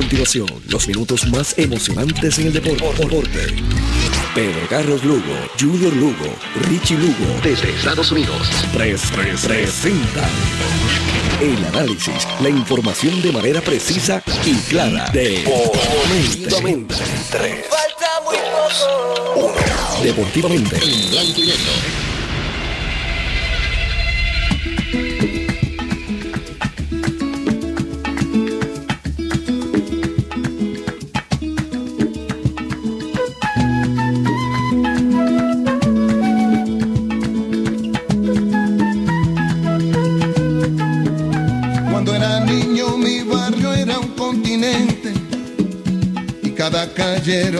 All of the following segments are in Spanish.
continuación los minutos más emocionantes en el deporte. Pedro Carlos Lugo, Junior Lugo, Richie Lugo, desde Estados Unidos. 333 presenta el análisis, la información de manera precisa y clara de Deportivamente. Falta muy poco. Deportivamente. En blanco y negro. quiero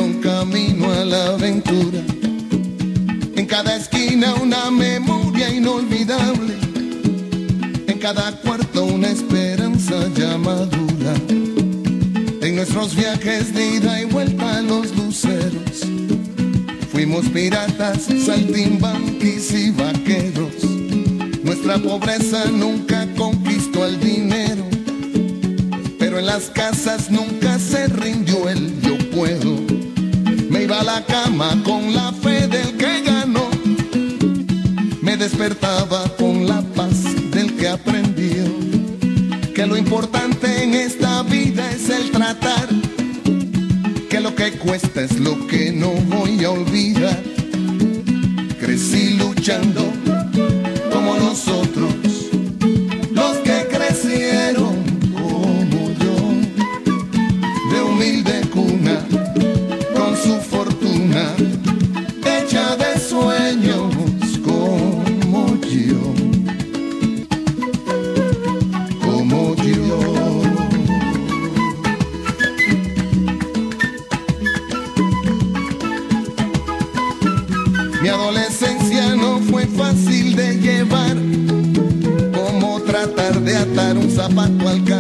a tu alcance.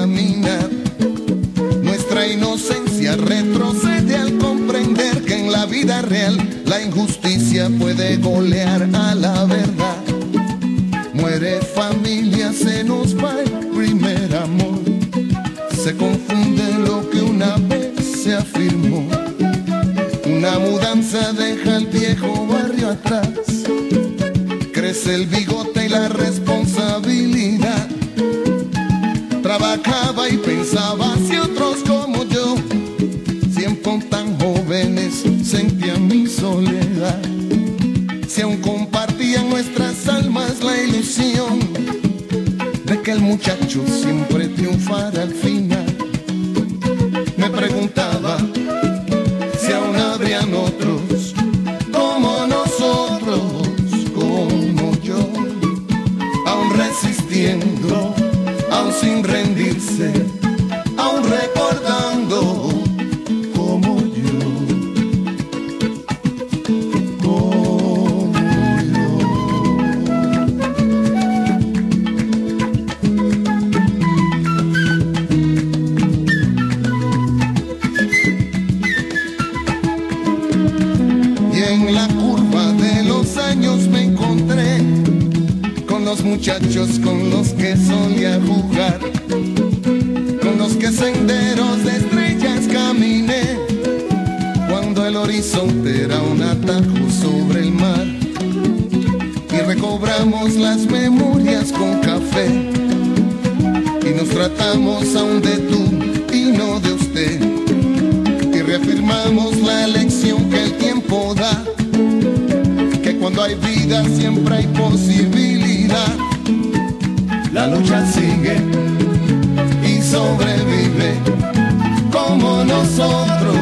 otro.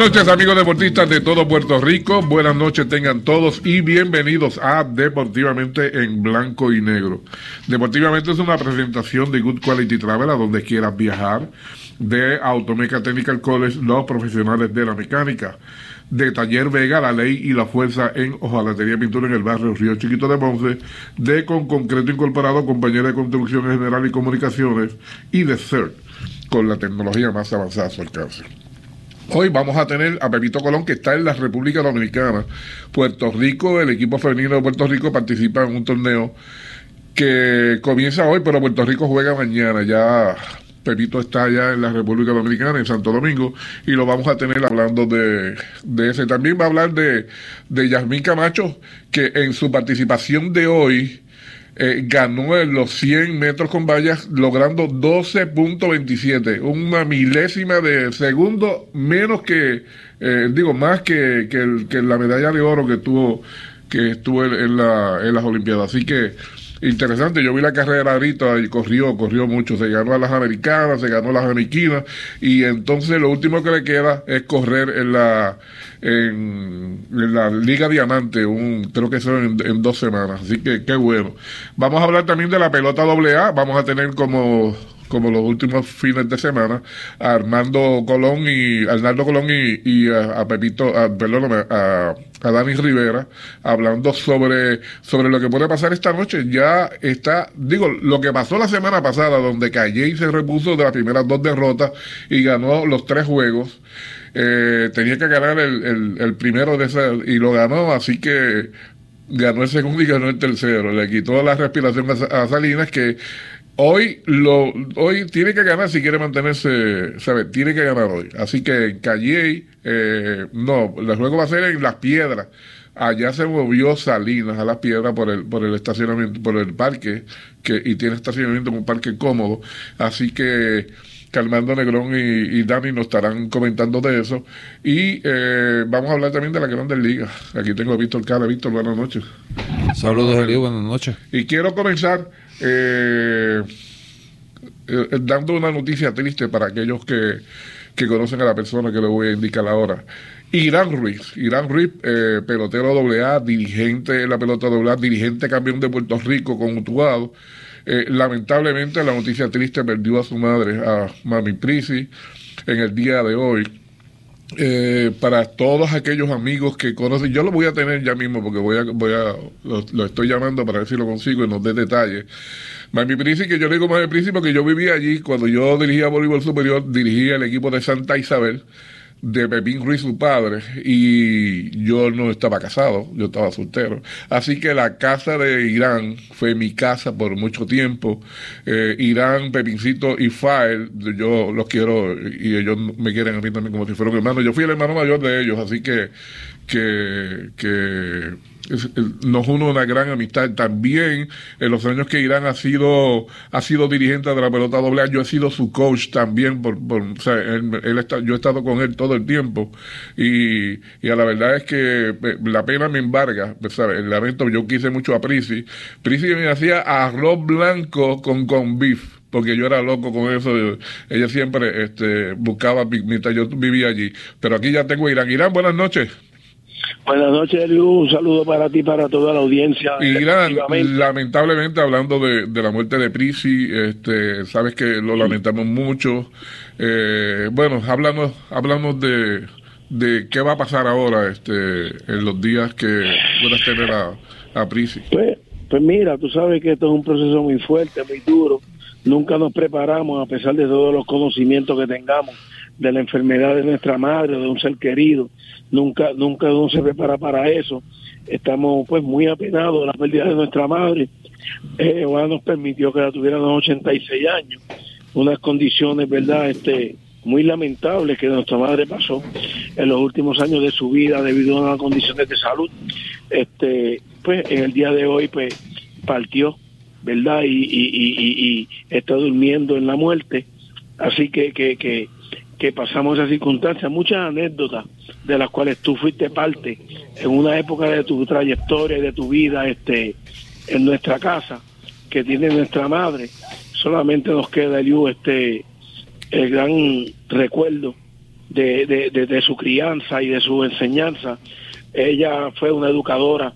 Buenas noches amigos deportistas de todo Puerto Rico, buenas noches tengan todos y bienvenidos a Deportivamente en Blanco y Negro. Deportivamente es una presentación de Good Quality Travel a donde quieras viajar, de Automeca Technical College, los profesionales de la mecánica, de Taller Vega, la ley y la fuerza en Ojalatería Pintura en el barrio Río Chiquito de Ponce, de Con Concreto Incorporado, compañera de construcción general y comunicaciones, y de CERT, con la tecnología más avanzada a su alcance. Hoy vamos a tener a Pepito Colón, que está en la República Dominicana. Puerto Rico, el equipo femenino de Puerto Rico participa en un torneo que comienza hoy, pero Puerto Rico juega mañana. Ya Pepito está allá en la República Dominicana, en Santo Domingo, y lo vamos a tener hablando de, de ese. También va a hablar de, de Yasmín Camacho, que en su participación de hoy eh, ganó en los 100 metros con vallas logrando 12.27, una milésima de segundo menos que, eh, digo, más que, que, la medalla de oro que tuvo que estuvo en, la, en las Olimpiadas. Así que interesante. Yo vi la carrera ahorita y corrió, corrió mucho. Se ganó a las americanas, se ganó a las amiquinas y entonces lo último que le queda es correr en la en, la Liga Diamante, un, creo que eso en, dos semanas. Así que qué bueno. Vamos a hablar también de la pelota AA. Vamos a tener como como los últimos fines de semana, a Armando Colón y Arnaldo Colón y, a, Pepito, a, perdóname, a, a, Dani Rivera, hablando sobre, sobre lo que puede pasar esta noche. Ya está, digo, lo que pasó la semana pasada, donde Calle se repuso de las primeras dos derrotas y ganó los tres juegos. Eh, tenía que ganar el, el, primero de ese y lo ganó, así que ganó el segundo y ganó el tercero. Le quitó la respiración a Salinas, que Hoy, lo, hoy tiene que ganar si quiere mantenerse, ¿sabes? Tiene que ganar hoy. Así que en Calle, eh, no, el juego va a ser en Las Piedras. Allá se movió Salinas a Las Piedras por el, por el estacionamiento, por el parque, que, y tiene estacionamiento en un parque cómodo. Así que Calmando Negrón y, Dani nos estarán comentando de eso. Y eh, vamos a hablar también de la Grandes Ligas. Aquí tengo a Víctor Cara. Víctor, buenas noches. Saludos, Elío, buenas noches. Y quiero comenzar eh, eh, dando una noticia triste para aquellos que, que, conocen a la persona que le voy a indicar ahora. Irán Ruiz, Irán Ruiz, eh, pelotero AA, dirigente de la pelota AA, dirigente campeón de Puerto Rico con Utuado. Eh, lamentablemente la noticia triste perdió a su madre, a Mami Prisi, en el día de hoy. Eh, para todos aquellos amigos que conocen, yo lo voy a tener ya mismo porque voy a, voy a lo, estoy llamando para ver si lo consigo y nos dé detalles. Mami Prisi, que yo le digo Mami Prisi porque yo vivía allí cuando yo dirigía voleibol superior, dirigía el equipo de Santa Isabel de Pepín Ruiz, su padre, y yo no estaba casado, yo estaba soltero. Así que la casa de Irán fue mi casa por mucho tiempo. Eh, Irán, Pepincito y Fael, yo los quiero y ellos me quieren a mí también como si fuera un hermano. Yo fui el hermano mayor de ellos, así que, que, que nos une una gran amistad. También en los años que Irán ha sido, ha sido dirigente de la pelota doble, yo he sido su coach también, por, o sea, yo he estado con él todo el tiempo y, a la verdad es que eh, la pena me embarga, ¿sabes? el lamento, yo quise mucho a Prisi. Prisi me hacía arroz blanco con con beef porque yo era loco con eso. Ella siempre este, buscaba mientras yo vivía allí. Pero aquí ya tengo Irán. Irán, buenas noches. Buenas noches, Eliu. Un saludo para ti, para toda la audiencia. Y lamentablemente, hablando de, la muerte de Prisi, este, sabes que lo lamentamos mucho. Eh, bueno, hablamos, hablamos de, de qué va a pasar ahora este, en los días que puedas tener a, a Prisi. Pues, pues mira, tú sabes que esto es un proceso muy fuerte, muy duro. Nunca nos preparamos, a pesar de todos los conocimientos que tengamos de la enfermedad de nuestra madre o de un ser querido. Nunca, nunca uno se prepara para eso. Estamos pues muy apenados de la pérdida de nuestra madre. Eh, nos permitió que la tuvieran a los 86 años. Unas condiciones, ¿verdad? Este, muy lamentables que nuestra madre pasó en los últimos años de su vida debido a unas condiciones de salud. Este, pues en el día de hoy pues partió, ¿verdad? Y, y, y, y está durmiendo en la muerte. Así que, que, que que pasamos esas circunstancias, muchas anécdotas de las cuales tú fuiste parte en una época de tu trayectoria y de tu vida este, en nuestra casa, que tiene nuestra madre. Solamente nos queda, Eliu, este, el gran recuerdo de, de, de, su crianza y de su enseñanza. Ella fue una educadora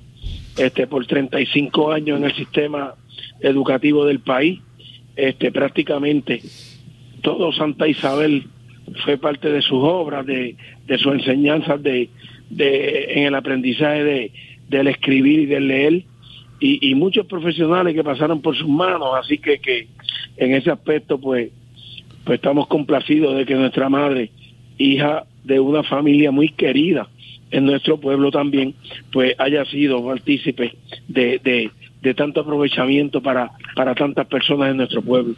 este, por 35 años en el sistema educativo del país. Este, prácticamente todo Santa Isabel fue parte de sus obras, de, de sus enseñanzas de, de, en el aprendizaje de, del escribir y del leer. Y, muchos profesionales que pasaron por sus manos, así que, que en ese aspecto pues, pues estamos complacidos de que nuestra madre hija de una familia muy querida en nuestro pueblo también, pues haya sido partícipe de, de, de tanto aprovechamiento para, para tantas personas en nuestro pueblo.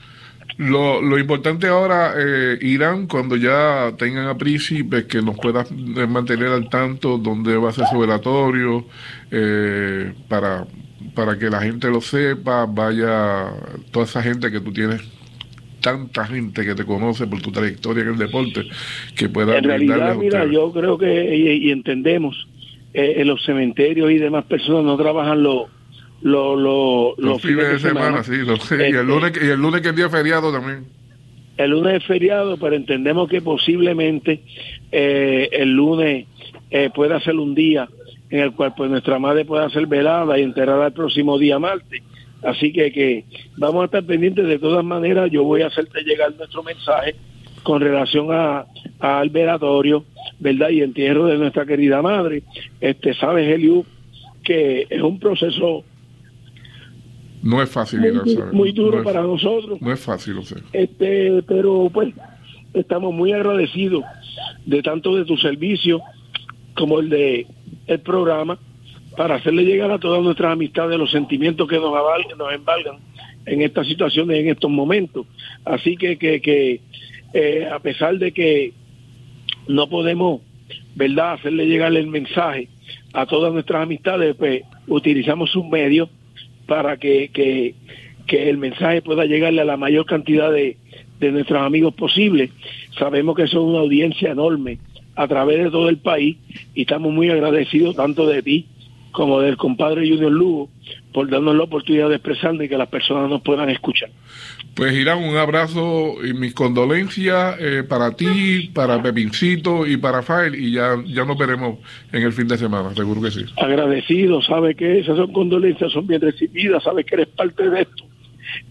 Lo, lo importante ahora, eh, Irán, cuando ya tengan a Príncipe, que nos pueda mantener al tanto donde va a ser su velatorio, eh, para, para que la gente lo sepa, vaya toda esa gente que tú tienes tanta gente que te conoce por tu trayectoria en el deporte que pueda en realidad mira yo creo que y, y entendemos eh, en los cementerios y demás personas no trabajan los lo, lo, los, los fines, de semana, semana sí, los, este, y, el lunes, y el lunes que es día feriado también el lunes es feriado pero entendemos que posiblemente eh, el lunes eh, pueda ser un día en el cual pues nuestra madre pueda ser velada y enterrada el próximo día martes Así que, que vamos a estar pendientes de todas maneras. Yo voy a hacerte llegar nuestro mensaje con relación a, al velatorio, ¿verdad? Y entierro de nuestra querida madre. Este, sabes, Eliu, que es un proceso no es fácil muy, muy duro no para es, nosotros. No es fácil, o sea. Este, pero pues estamos muy agradecidos de tanto de tu servicio como el de el programa para hacerle llegar a todas nuestras amistades los sentimientos que nos, aval, nos embargan en estas situaciones, en estos momentos. Así que, que, que eh, a pesar de que no podemos, ¿verdad?, hacerle llegar el mensaje a todas nuestras amistades, pues utilizamos un medio para que, que, que el mensaje pueda llegarle a la mayor cantidad de, de nuestros amigos posible. Sabemos que es una audiencia enorme a través de todo el país y estamos muy agradecidos tanto de ti como del compadre Junior Lugo por darnos la oportunidad de expresarnos y que las personas nos puedan escuchar. Pues Irán, un abrazo y mis condolencias eh, para ti, para Pepincito y para Fael y ya, ya nos veremos en el fin de semana, seguro que sí. Agradecido, sabe que esas son condolencias, son bien recibidas, sabe que eres parte de esto.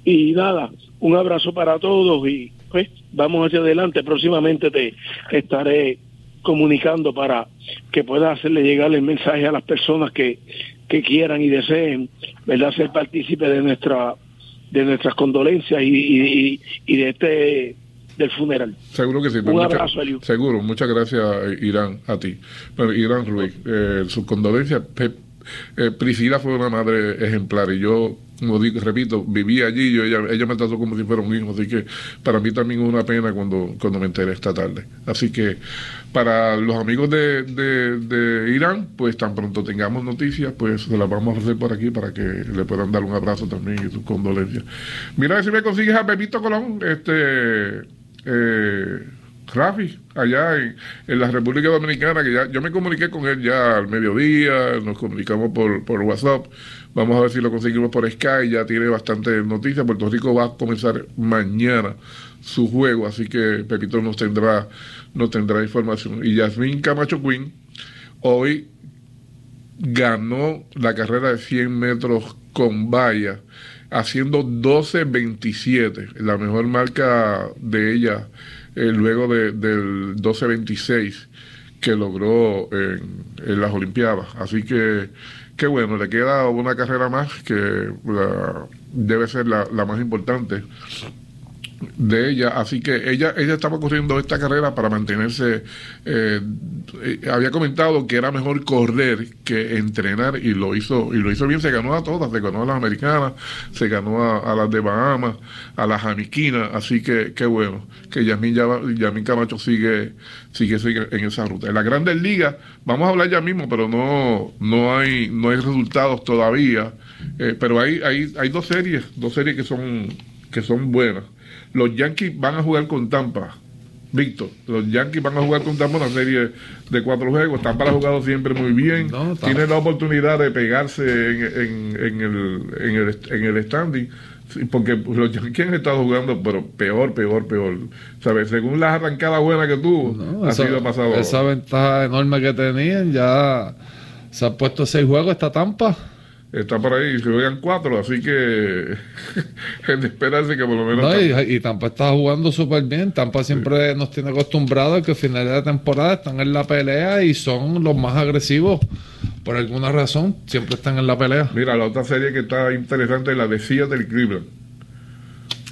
Y nada, un abrazo para todos y pues vamos hacia adelante, próximamente te estaré comunicando para que pueda hacerle llegar el mensaje a las personas que, que quieran y deseen, ¿verdad?, ser partícipe de nuestra de nuestras condolencias y, y, y de este del funeral. Seguro que sí. Un mucha, abrazo, Eliu. Seguro. Muchas gracias, Irán, a ti. Bueno, Irán Ruiz, eh, sus condolencias. Eh, Priscila fue una madre ejemplar y yo como digo, repito, viví allí, yo, ella, ella me trató como si fuera un hijo, así que para mí también es una pena cuando, cuando me enteré esta tarde. Así que para los amigos de, de, Irán, pues tan pronto tengamos noticias, pues se las vamos a hacer por aquí para que le puedan dar un abrazo también y sus condolencias. Mira si me consigues a Pepito Colón, este... Eh, Rafi, allá en, en, la República Dominicana, que ya yo me comuniqué con él ya al mediodía, nos comunicamos por, por WhatsApp, vamos a ver si lo conseguimos por Sky, ya tiene bastante noticias, Puerto Rico va a comenzar mañana su juego, así que Pepito nos tendrá, nos tendrá información. Y Yasmín Camacho Quinn hoy ganó la carrera de 100 metros con valla, haciendo 12.27, la mejor marca de ella eh, luego de, del 12-26 que logró en, las Olimpiadas. Así que, qué bueno, le queda una carrera más que la, debe ser la, la más importante de ella, así que ella ella estaba corriendo esta carrera para mantenerse, eh, había comentado que era mejor correr que entrenar y lo hizo y lo hizo bien, se ganó a todas, se ganó a las americanas, se ganó a, las de Bahamas, a las jamiquinas, así que qué bueno, que Yasmin, Yasmin Camacho sigue, sigue, sigue en esa ruta. En las grandes ligas, vamos a hablar ya mismo, pero no, no hay, no hay resultados todavía, eh, pero hay, hay, hay dos series, dos series que son, que son buenas los Yankees van a jugar con Tampa Víctor, los Yankees van a jugar con Tampa una serie de cuatro juegos. Tampa ha jugado siempre muy bien. No, Tiene la oportunidad de pegarse en, en- en el, en, el, en el standing. Porque los Yankees han estado jugando, pero peor, peor, peor. ¿Sabes? Según las arrancadas buenas que tuvo, No, ha esa, sido pasado. esa ventaja enorme que tenían, ya se han puesto seis juegos esta Tampa. Está por ahí, se juegan cuatro, así que es de esperarse que por lo menos. No, y, y Tampa está jugando súper bien. Tampa siempre nos tiene acostumbrados a que a finales de temporada están en la pelea y son los más agresivos. Por alguna razón, siempre están en la pelea. Mira, la otra serie que está interesante es la de Seattle Cleveland.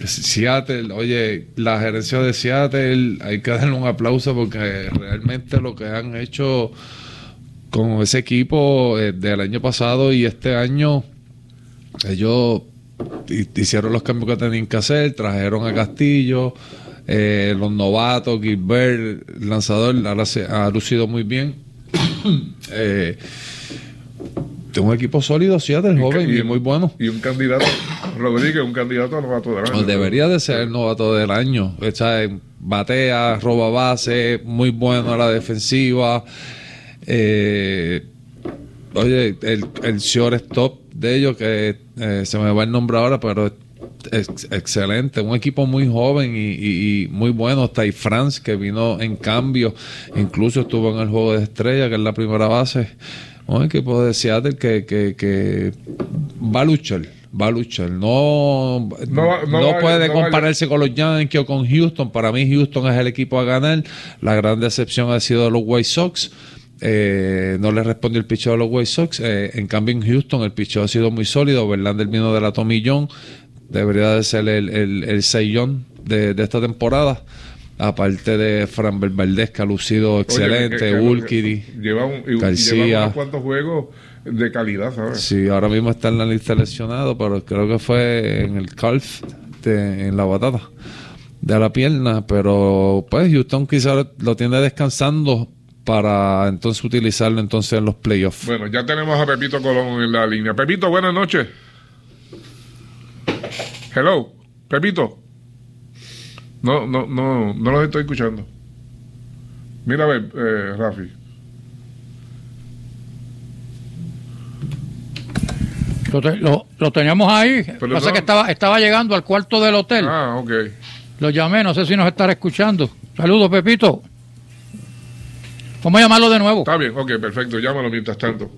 Seattle, oye, la gerencia de Seattle, hay que darle un aplauso porque realmente lo que han hecho con ese equipo eh, del año pasado y este año, ellos hi- hicieron los cambios que tenían que hacer, trajeron a Castillo, eh, los novatos, Gilbert, el lanzador, ahora se ha lucido muy bien. eh, un equipo sólido, Seattle, joven y, muy bueno. Y un candidato, Rodríguez, un candidato a novato del año. Pues debería de ser el novato del año. Sea, batea, roba base, muy bueno a la defensiva. Eh, oye, el, el shortstop de ellos, que eh, se me va el nombre ahora, pero es ex- excelente. Un equipo muy joven y, y- y muy bueno. Está Franz, que vino en cambio. Incluso estuvo en el juego de estrella, que es la primera base. Un equipo de Seattle que, que, que va a luchar. Va a luchar. No, No va- no no va- puede compararse con los Yankees o con Houston. Para mí, Houston es el equipo a ganar. La gran decepción ha sido los White Sox. Eh, no le respondió el picheo a los White Sox. Eh, en cambio, en Houston el picheo ha sido muy sólido. Verlander vino de la Tommy John. Debería de ser el, el, el de, de esta temporada. Aparte de Fran Valdez, que ha lucido excelente. Urquidy. Lleva, un, García. lleva unos cuantos juegos de calidad, ¿sabes? Sí, ahora mismo está en la lista lesionado, pero creo que fue en el calf, de- en la batata de la pierna. Pero pues Houston quizás lo tiene descansando para entonces utilizarlo entonces en los playoffs. Bueno, ya tenemos a Pepito Colón en la línea. Pepito, buenas noches. Hello, Pepito. No, no, no, no los estoy escuchando. Mira a ver, eh, Rafi. Lo, te- lo- lo teníamos ahí. Pero Pasa no- que estaba, estaba llegando al cuarto del hotel. Ah, ok. Lo llamé, no sé si nos estará escuchando. Saludos, Pepito. Vamos a llamarlo de nuevo. Está bien, ok, perfecto. Llámalo mientras tanto.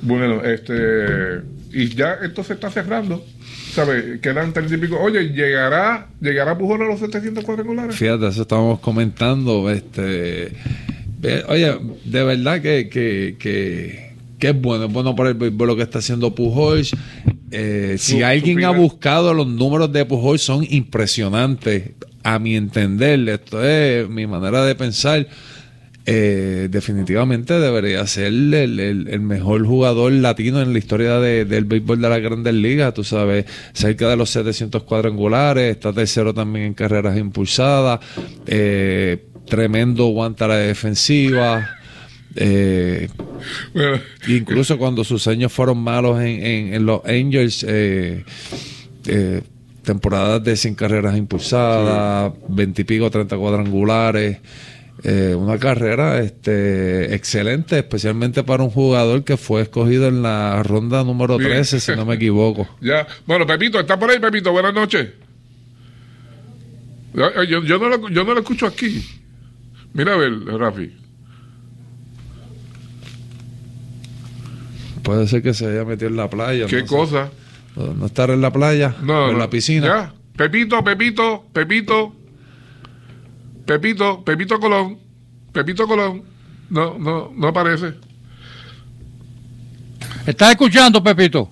Bueno, este. Y ya esto se está cerrando. ¿Sabes? Quedan treinta y pico. Oye, ¿llegará, llegará Pujol a los 700 cuadrangulares? Fíjate, eso estábamos comentando. Este, oye, de verdad que, que, que, que es bueno, es bueno para el béisbol lo que está haciendo Pujols. Eh, si Su- alguien su ha buscado los números de Pujols son impresionantes. A mi entender, esto es mi manera de pensar. Eh, definitivamente debería ser el, el- el mejor jugador latino en la historia de- del béisbol de las grandes ligas, tú sabes, cerca de los 700 cuadrangulares, está tercero también en carreras impulsadas, eh, tremendo guante a la defensiva, eh, Bueno, incluso cuando sus años fueron malos en, en- en los Angels, eh, eh, temporadas de 100 carreras impulsadas, 20 y pico, 30 cuadrangulares. Eh, una carrera este, excelente, especialmente para un jugador que fue escogido en la ronda número Bien. 13, si no me equivoco. Ya, bueno, Pepito, ¿está por ahí, Pepito? Buenas noches. Yo, yo- yo no, lo, yo no lo escucho aquí. Mira a ver, Rafi. Puede ser que se haya metido en la playa. ¿Qué no cosa? No, no estar en la playa No, o en no. la piscina. Ya. Pepito, Pepito, Pepito. Pepito, Pepito Colón. Pepito Colón. No, no, no aparece. ¿Estás escuchando, Pepito?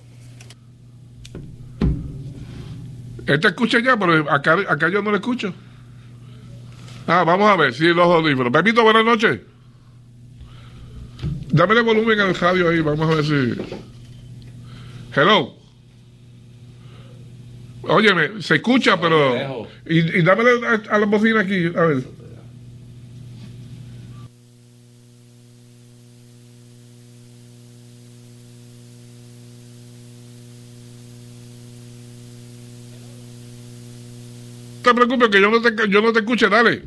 Él te escucha ya, pero acá, acá yo no lo escucho. Ah, vamos a ver, sí, los audífonos. Pepito, buenas noches. Dámele volumen al radio ahí, vamos a ver si. Hello. Óyeme, se escucha, pero. Y, y dámele a, a la bocina aquí, a ver. No te preocupes que yo no te, yo no te escuche, dale.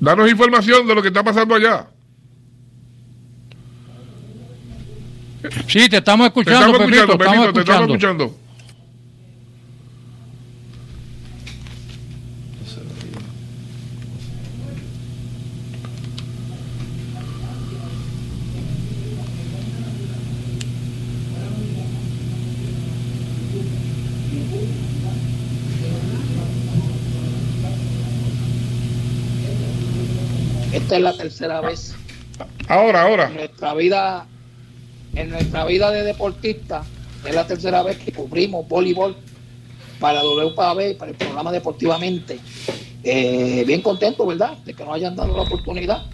Danos información de lo que está pasando allá. Sí, te estamos Te escuchando, estamos Pepito, escuchando, estamos Pepito, te estamos escuchando. Esta es la tercera vez Ahora, ahora. nuestra vida, en nuestra vida de deportista, es la tercera vez que cubrimos voleibol para WPAB y para el programa Deportivamente. Eh, bien contento, ¿verdad? De que nos hayan dado la oportunidad.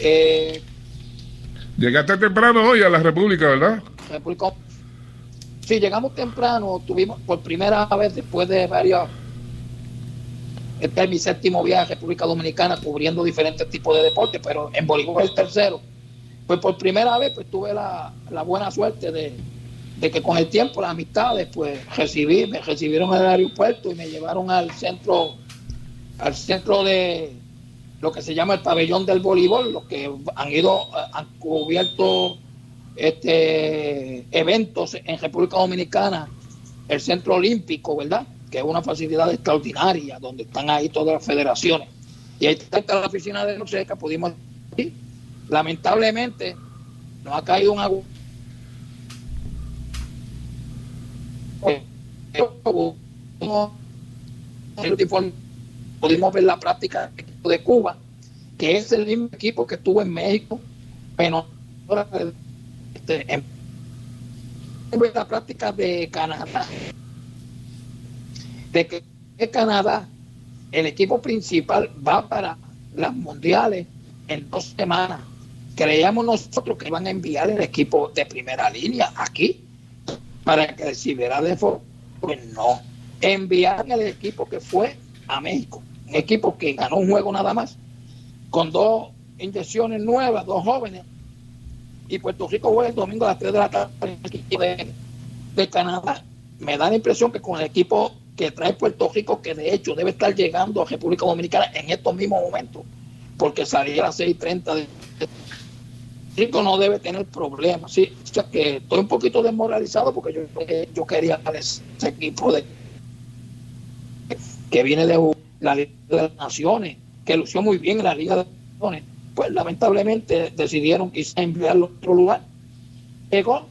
Eh, Llegaste temprano hoy a la República, ¿verdad? República- Sí, llegamos temprano, tuvimos por primera vez después de varios. Este es mi séptimo viaje a República Dominicana cubriendo diferentes tipos de deportes, pero en voleibol el tercero. Pues por primera vez pues tuve la, la buena suerte de, de que con el tiempo, las amistades, pues recibí, me recibieron en el aeropuerto y me llevaron al centro, al centro de lo que se llama el pabellón del voleibol, los que han ido, han cubierto este eventos en República Dominicana, el Centro Olímpico, ¿verdad? Que es una facilidad extraordinaria, donde están ahí todas las federaciones. Y ahí está la oficina de Norseca, pudimos ir. Lamentablemente, nos ha caído un agua. Pudimos ver la práctica de Cuba, que es el mismo equipo que estuvo en México, pero este, en la práctica de Canadá, de que en Canadá el equipo principal va para las mundiales en dos semanas. Creíamos nosotros que iban a enviar el equipo de primera línea aquí para que recibiera de. Pues no. Enviaron el equipo que fue a México. Un equipo que ganó un juego nada más, con dos inyecciones nuevas, dos jóvenes. Y Puerto Rico juega el domingo a las 3 de la tarde en el equipo de, de Canadá. Me da la impresión que con el equipo que trae Puerto Rico, que de hecho debe estar llegando a República Dominicana en estos mismos momentos, porque salía a las 6:30 de Rico no debe tener problemas. Sí, o sea que estoy un poquito desmoralizado porque yo, yo quería ese equipo de que viene de la Liga de las Naciones, que lució muy bien en la Liga de las Naciones. Pues lamentablemente decidieron quizá enviarlo a otro lugar. Llegó,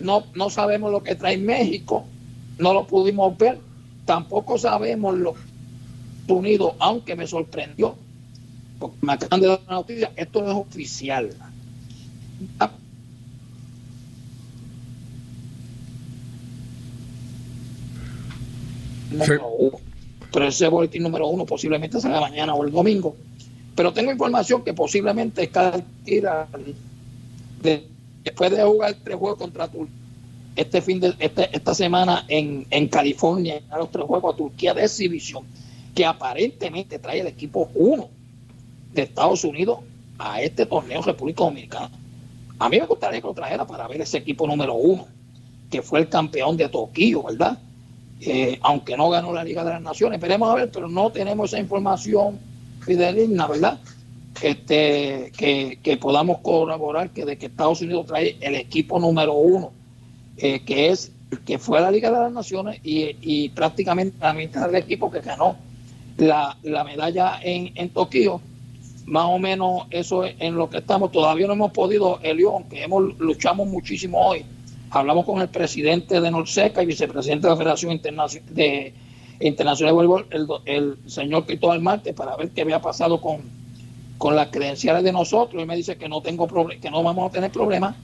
no, no sabemos lo que trae México, no lo pudimos ver, tampoco sabemos lo Unidos, aunque me sorprendió, porque me acaban de dar una noticia, esto no es oficial. Uno. Pero ese boletín número uno posiblemente salga mañana o el domingo. Pero tengo información que posiblemente Escaltira, de, después de jugar tres juegos contra Turquía, este fin de este, esta semana en, en California, a los tres juegos a Turquía de exhibición, que aparentemente trae el equipo uno de Estados Unidos a este torneo República Dominicana. A mí me gustaría que lo trajera para ver ese equipo número uno, que fue el campeón de Tokio, ¿verdad? Eh, aunque no ganó la Liga de las Naciones, veremos a ver, pero no tenemos esa información fideligna, ¿verdad? Este, que, que podamos corroborar que de que Estados Unidos trae el equipo número uno, eh, que es que fue la Liga de las Naciones y, y prácticamente la mitad del equipo que ganó la, la medalla en, en Tokio más o menos eso es en lo que estamos. Todavía no hemos podido, Elio, aunque hemos luchamos muchísimo hoy. Hablamos con el presidente de Norseca y vicepresidente de la Federación Internacional de Internacional de Voleibol, el, señor Cristóbal Marte, para ver qué había pasado con, con las credenciales de nosotros. Y me dice que no tengo que no vamos a tener problemas,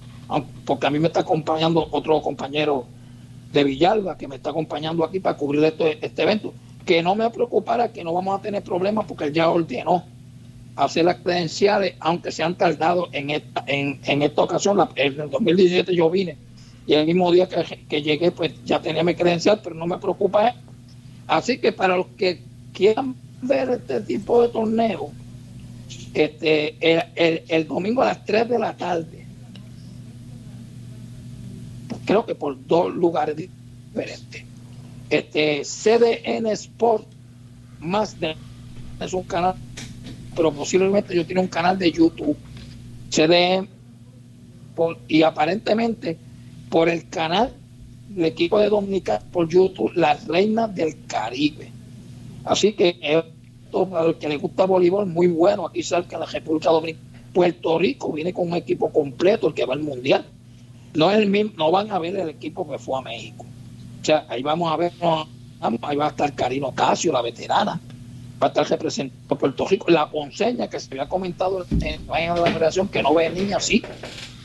porque a mí me está acompañando otro compañero de Villalba que me está acompañando aquí para cubrir este, este evento. Que no me preocupara que no vamos a tener problemas porque él ya ordenó hacer las credenciales, aunque se han tardado en esta, en, en esta ocasión. La, en el 2017 yo vine y el mismo día que, que, llegué, pues ya tenía mi credencial, pero no me preocupa. Así que para los que quieran ver este tipo de torneo, este, el, domingo a las 3 de la tarde, creo que por dos lugares diferentes. Este, CDN Sport, más de es un canal pero posiblemente yo tiene un canal de YouTube. CDM y aparentemente por el canal del equipo de Dominicana por YouTube, las reinas del Caribe. Así que esto para el que le gusta voleibol, muy bueno aquí cerca en la República Dominicana. Puerto Rico viene con un equipo completo, el que va al Mundial. No, es el mismo, no van a ver el equipo que fue a México. O sea, ahí vamos a ver, ahí va a estar Karino Casio, la veterana, va a estar representando Puerto Rico, la ponceña que se había comentado en la de la federación que no ve niña, sí,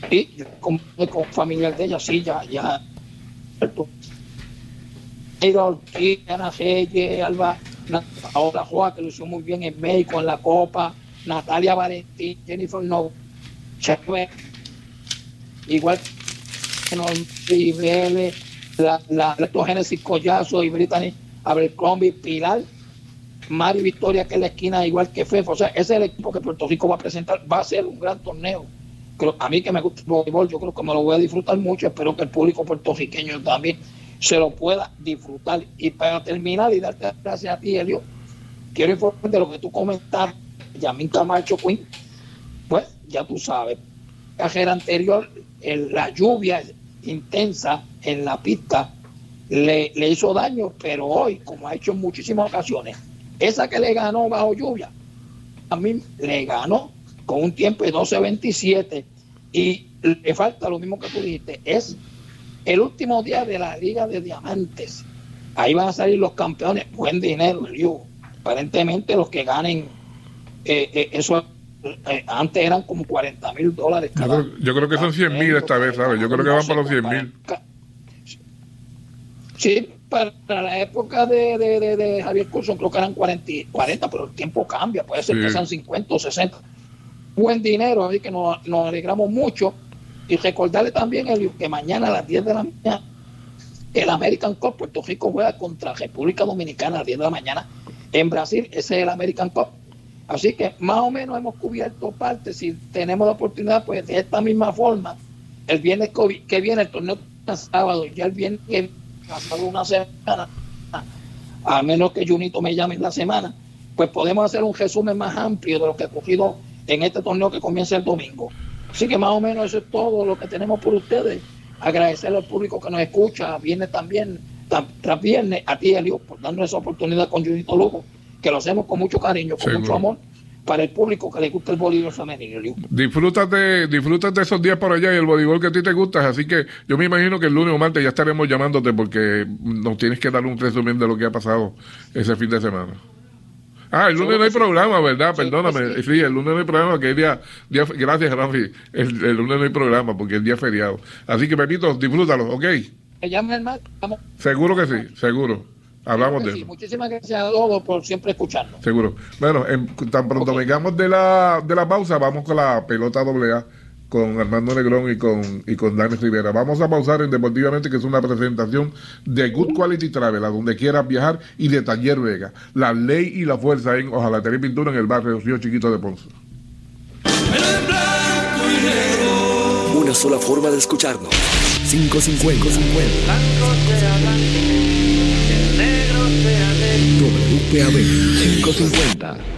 y yo con, con familiar de ella, sí, ya, ya. Eira Ortiz, Ana Reyes, Alba, Paola Joa, que lo hizo muy bien en México en la Copa, Natalia Valentín, Jennifer No, igual que Norby la, la Reto Génesis Collazo y Brittany Abercrombie, Pilar, Mari Victoria, que es la esquina igual que Fefo. O sea, ese es el equipo que Puerto Rico va a presentar. Va a ser un gran torneo. Creo- a mí que me gusta el voleibol, yo creo que me lo voy a disfrutar mucho. Espero que el público puertorriqueño también se lo pueda disfrutar. Y para terminar y darte gracias a ti, Elio, quiero informar de lo que tú comentaste, Yamín Camacho Quinn. Pues ya tú sabes, cajera anterior, la lluvia intensa en la pista le, le hizo daño, pero hoy, como ha hecho en muchísimas ocasiones, esa que le ganó bajo lluvia, a mí le ganó con un tiempo de 12.27 y le falta lo mismo que tú dijiste, es el último día de la Liga de Diamantes. Ahí van a salir los campeones, buen dinero, el Yu. Aparentemente los que ganen, eh, eh, eso eh, antes eran como 40 mil dólares Yo creo, yo creo que son 100 mil esta vez, ¿sabes? Yo creo que van para los 100 mil. Sí, para la época de, de, de, de Javier Curson creo que eran 40, y- 40, pero el tiempo cambia, puede ser Sí. que sean 50 o 60. Buen dinero, así que nos, nos alegramos mucho. Y recordarle también, Elio, que mañana a las 10 de la mañana, el American Cup, Puerto Rico juega contra República Dominicana a las 10 de la mañana. En Brasil, ese es el American Cup. Así que más o menos hemos cubierto parte. Si tenemos la oportunidad, pues de esta misma forma, el viernes que vi- que viene el torneo sábado, ya el viernes que pasado una semana, a menos que Junito me llame en la semana, pues podemos hacer un resumen más amplio de lo que ha ocurrido en este torneo que comienza el domingo. Así que más o menos eso es todo lo que tenemos por ustedes. Agradecerle al público que nos escucha, viernes también, ta- tras viernes, a ti, Elio, por darnos esa oportunidad con Junito Lugo, que lo hacemos con mucho cariño, con Seguro. mucho amor, para el público que le gusta el voleibol femenino. Disfrútate, disfrútate esos días por allá y el voleibol que a ti te gusta. Así que yo me imagino que el lunes o martes ya estaremos llamándote porque nos tienes que dar un resumen de lo que ha pasado ese fin de semana. Ah, el lunes no hay programa, ¿verdad? Perdóname. Sí, el lunes no hay programa, que es día, día gracias, Rafi. El, el lunes no hay programa porque es día feriado. Así que, Pepito, disfrútalo, ¿ok? Me llama el vamos. Seguro que sí, seguro. Hablamos de Sí, eso. Muchísimas gracias a todos por siempre escucharnos. Seguro. Bueno, en- tan pronto Ok. vengamos de la, de la pausa, vamos con la pelota doble A con Armando Negrón y con, y con Dani Rivera. Vamos a pausar en Deportivamente, que es una presentación de Good Quality Travel, a donde quieras viajar, y de Taller Vega. La ley y la fuerza en Ojalá Tener Pintura en el barrio Río Chiquito de Ponce. Una sola forma de escucharnos. 550. 50. WPAB 550.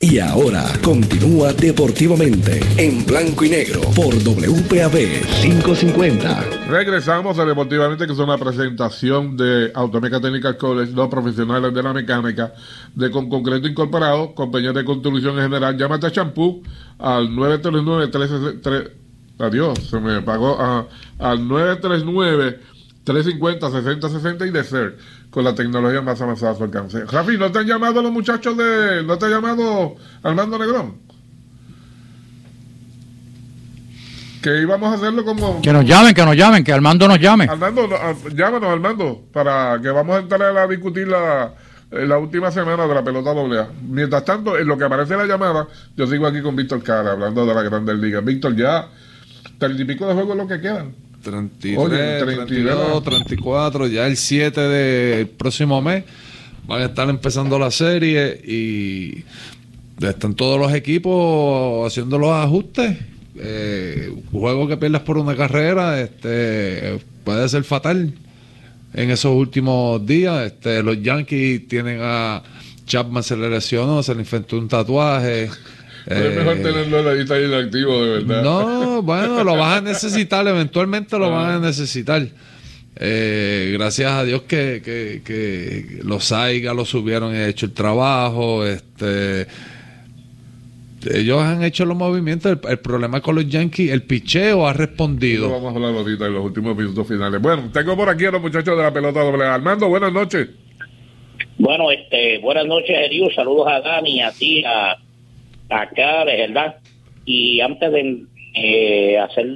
Y ahora continúa deportivamente en blanco y negro por WPAB 550. Regresamos a Deportivamente, que es una presentación de Automeca Technical College, los profesionales de la mecánica de Con Concreto Incorporado, compañía de construcción en general. Llámate a Champú al 939 3 Adiós, se me pagó a, al 939 350 6060 y de ser con la tecnología más avanzada a su alcance. Rafi, ¿no te han llamado los muchachos de... ¿No te ha llamado Armando Negrón? Que íbamos a hacerlo como... Que nos llamen, que nos llamen, que Armando nos llame. Armando, no, ah, llámanos Armando, para que vamos a entrar a discutir la, eh, la última semana de la pelota doble A. Mientras tanto, en lo que aparece la llamada, yo sigo aquí con Víctor Cara, hablando de la Grandes Ligas. Víctor, ya, treinta y pico de juegos lo que quedan. 33, Oye, 32, 34, ya el 7 del próximo mes van a estar empezando la serie y están todos los equipos haciendo los ajustes. Eh, un juego que pierdas por una carrera este puede ser fatal en esos últimos días. Este, los Yankees tienen a Chapman se le lesionó, se le infectó un tatuaje. Es mejor Eh, tenerlo en la lista inactivo, de verdad. no, bueno, lo vas a necesitar, eventualmente lo van a necesitar. Eh, gracias a Dios que, que, que los Saiga lo subieron y han hecho el trabajo. Este, ellos han hecho los movimientos. El, el problema con los Yankees, el picheo ha Eso respondido. vamos a hablar ahorita en los últimos minutos finales. Bueno, tengo por aquí a los muchachos de la pelota doble. Armando, buenas noches. Bueno, este, buenas noches, Eliu. Saludos a Dani, a ti, a, a Cade, ¿verdad? Y antes de eh, hacer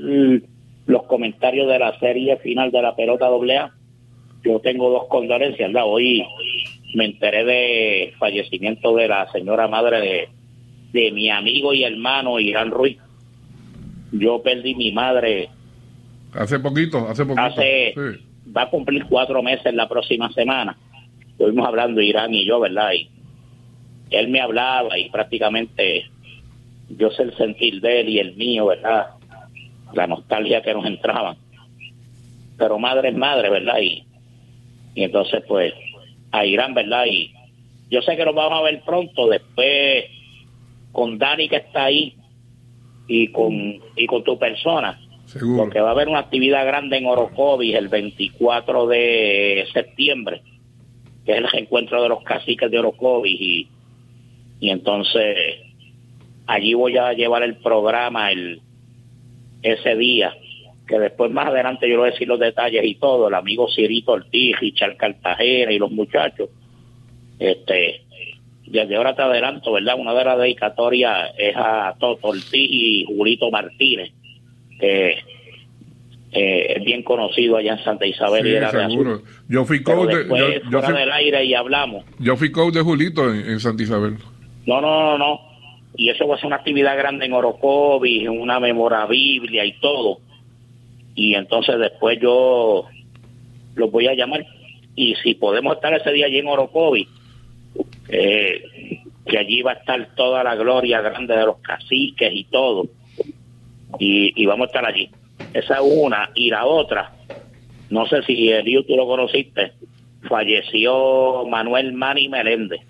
los comentarios de la serie final de la pelota doble A, yo tengo dos condolencias, ¿verdad? Hoy me enteré de fallecimiento de la señora madre de, de mi amigo y hermano Irán Ruiz. Yo perdí mi madre Hace poquito, hace poquito. hace Sí. va a cumplir cuatro meses la próxima semana. Estuvimos hablando Irán y yo, ¿verdad? Y él me hablaba y prácticamente yo sé el sentir de él y el mío, ¿verdad? La nostalgia que nos entraba. Pero madre es madre, ¿verdad? Y, y entonces, pues, a Irán, ¿verdad? Y yo sé que lo vamos a ver pronto, después con Dani que está ahí y con, y con tu persona Seguro. porque va a haber una actividad grande en Orocovis el 24 de septiembre, que es el reencuentro de los caciques de Orocovis y, y entonces allí voy a llevar el programa el ese día, que después más adelante yo le voy a decir los detalles y todo, el amigo Cirito Ortiz, Richard Cartagena y los muchachos, este desde ahora te adelanto, ¿verdad? Una de las dedicatorias es a Toto Ortiz y Julito Martínez, que eh, es bien conocido allá en Santa Isabel Sí, y era seguro. Yo fui coach de, yo, fui, del aire y hablamos. yo fui coach de Julito en, en Santa Isabel. No, no, no, no. Y eso va a ser una actividad grande en Orocovis, una memorabilia y todo. Y entonces después yo los voy a llamar. Y si podemos estar ese día allí en Orocovis, eh, que allí va a estar toda la gloria grande de los caciques y todo. Y, y vamos a estar allí. Esa es una. Y la otra, no sé si el tú lo conociste, falleció Manuel Mani Meléndez.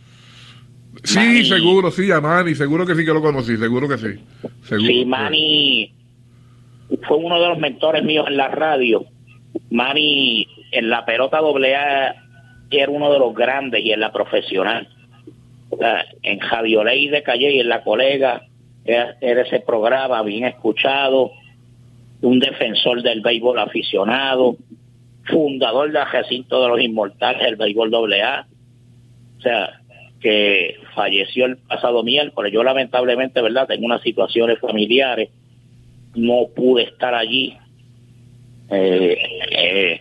Sí, Manny. seguro, sí, a Manny, seguro que sí que lo conocí, seguro que sí. Seguro. Sí, Manny fue uno de los mentores míos en la radio. Manny en la pelota doble A era uno de los grandes y en la profesional. En Radio Ley de Calle y en la colega era, era ese programa bien escuchado, un defensor del béisbol aficionado, fundador del recinto de los inmortales del béisbol doble A. O sea, que falleció el pasado miércoles. Yo lamentablemente, ¿verdad? Tengo unas situaciones familiares, no pude estar allí. Eh, eh,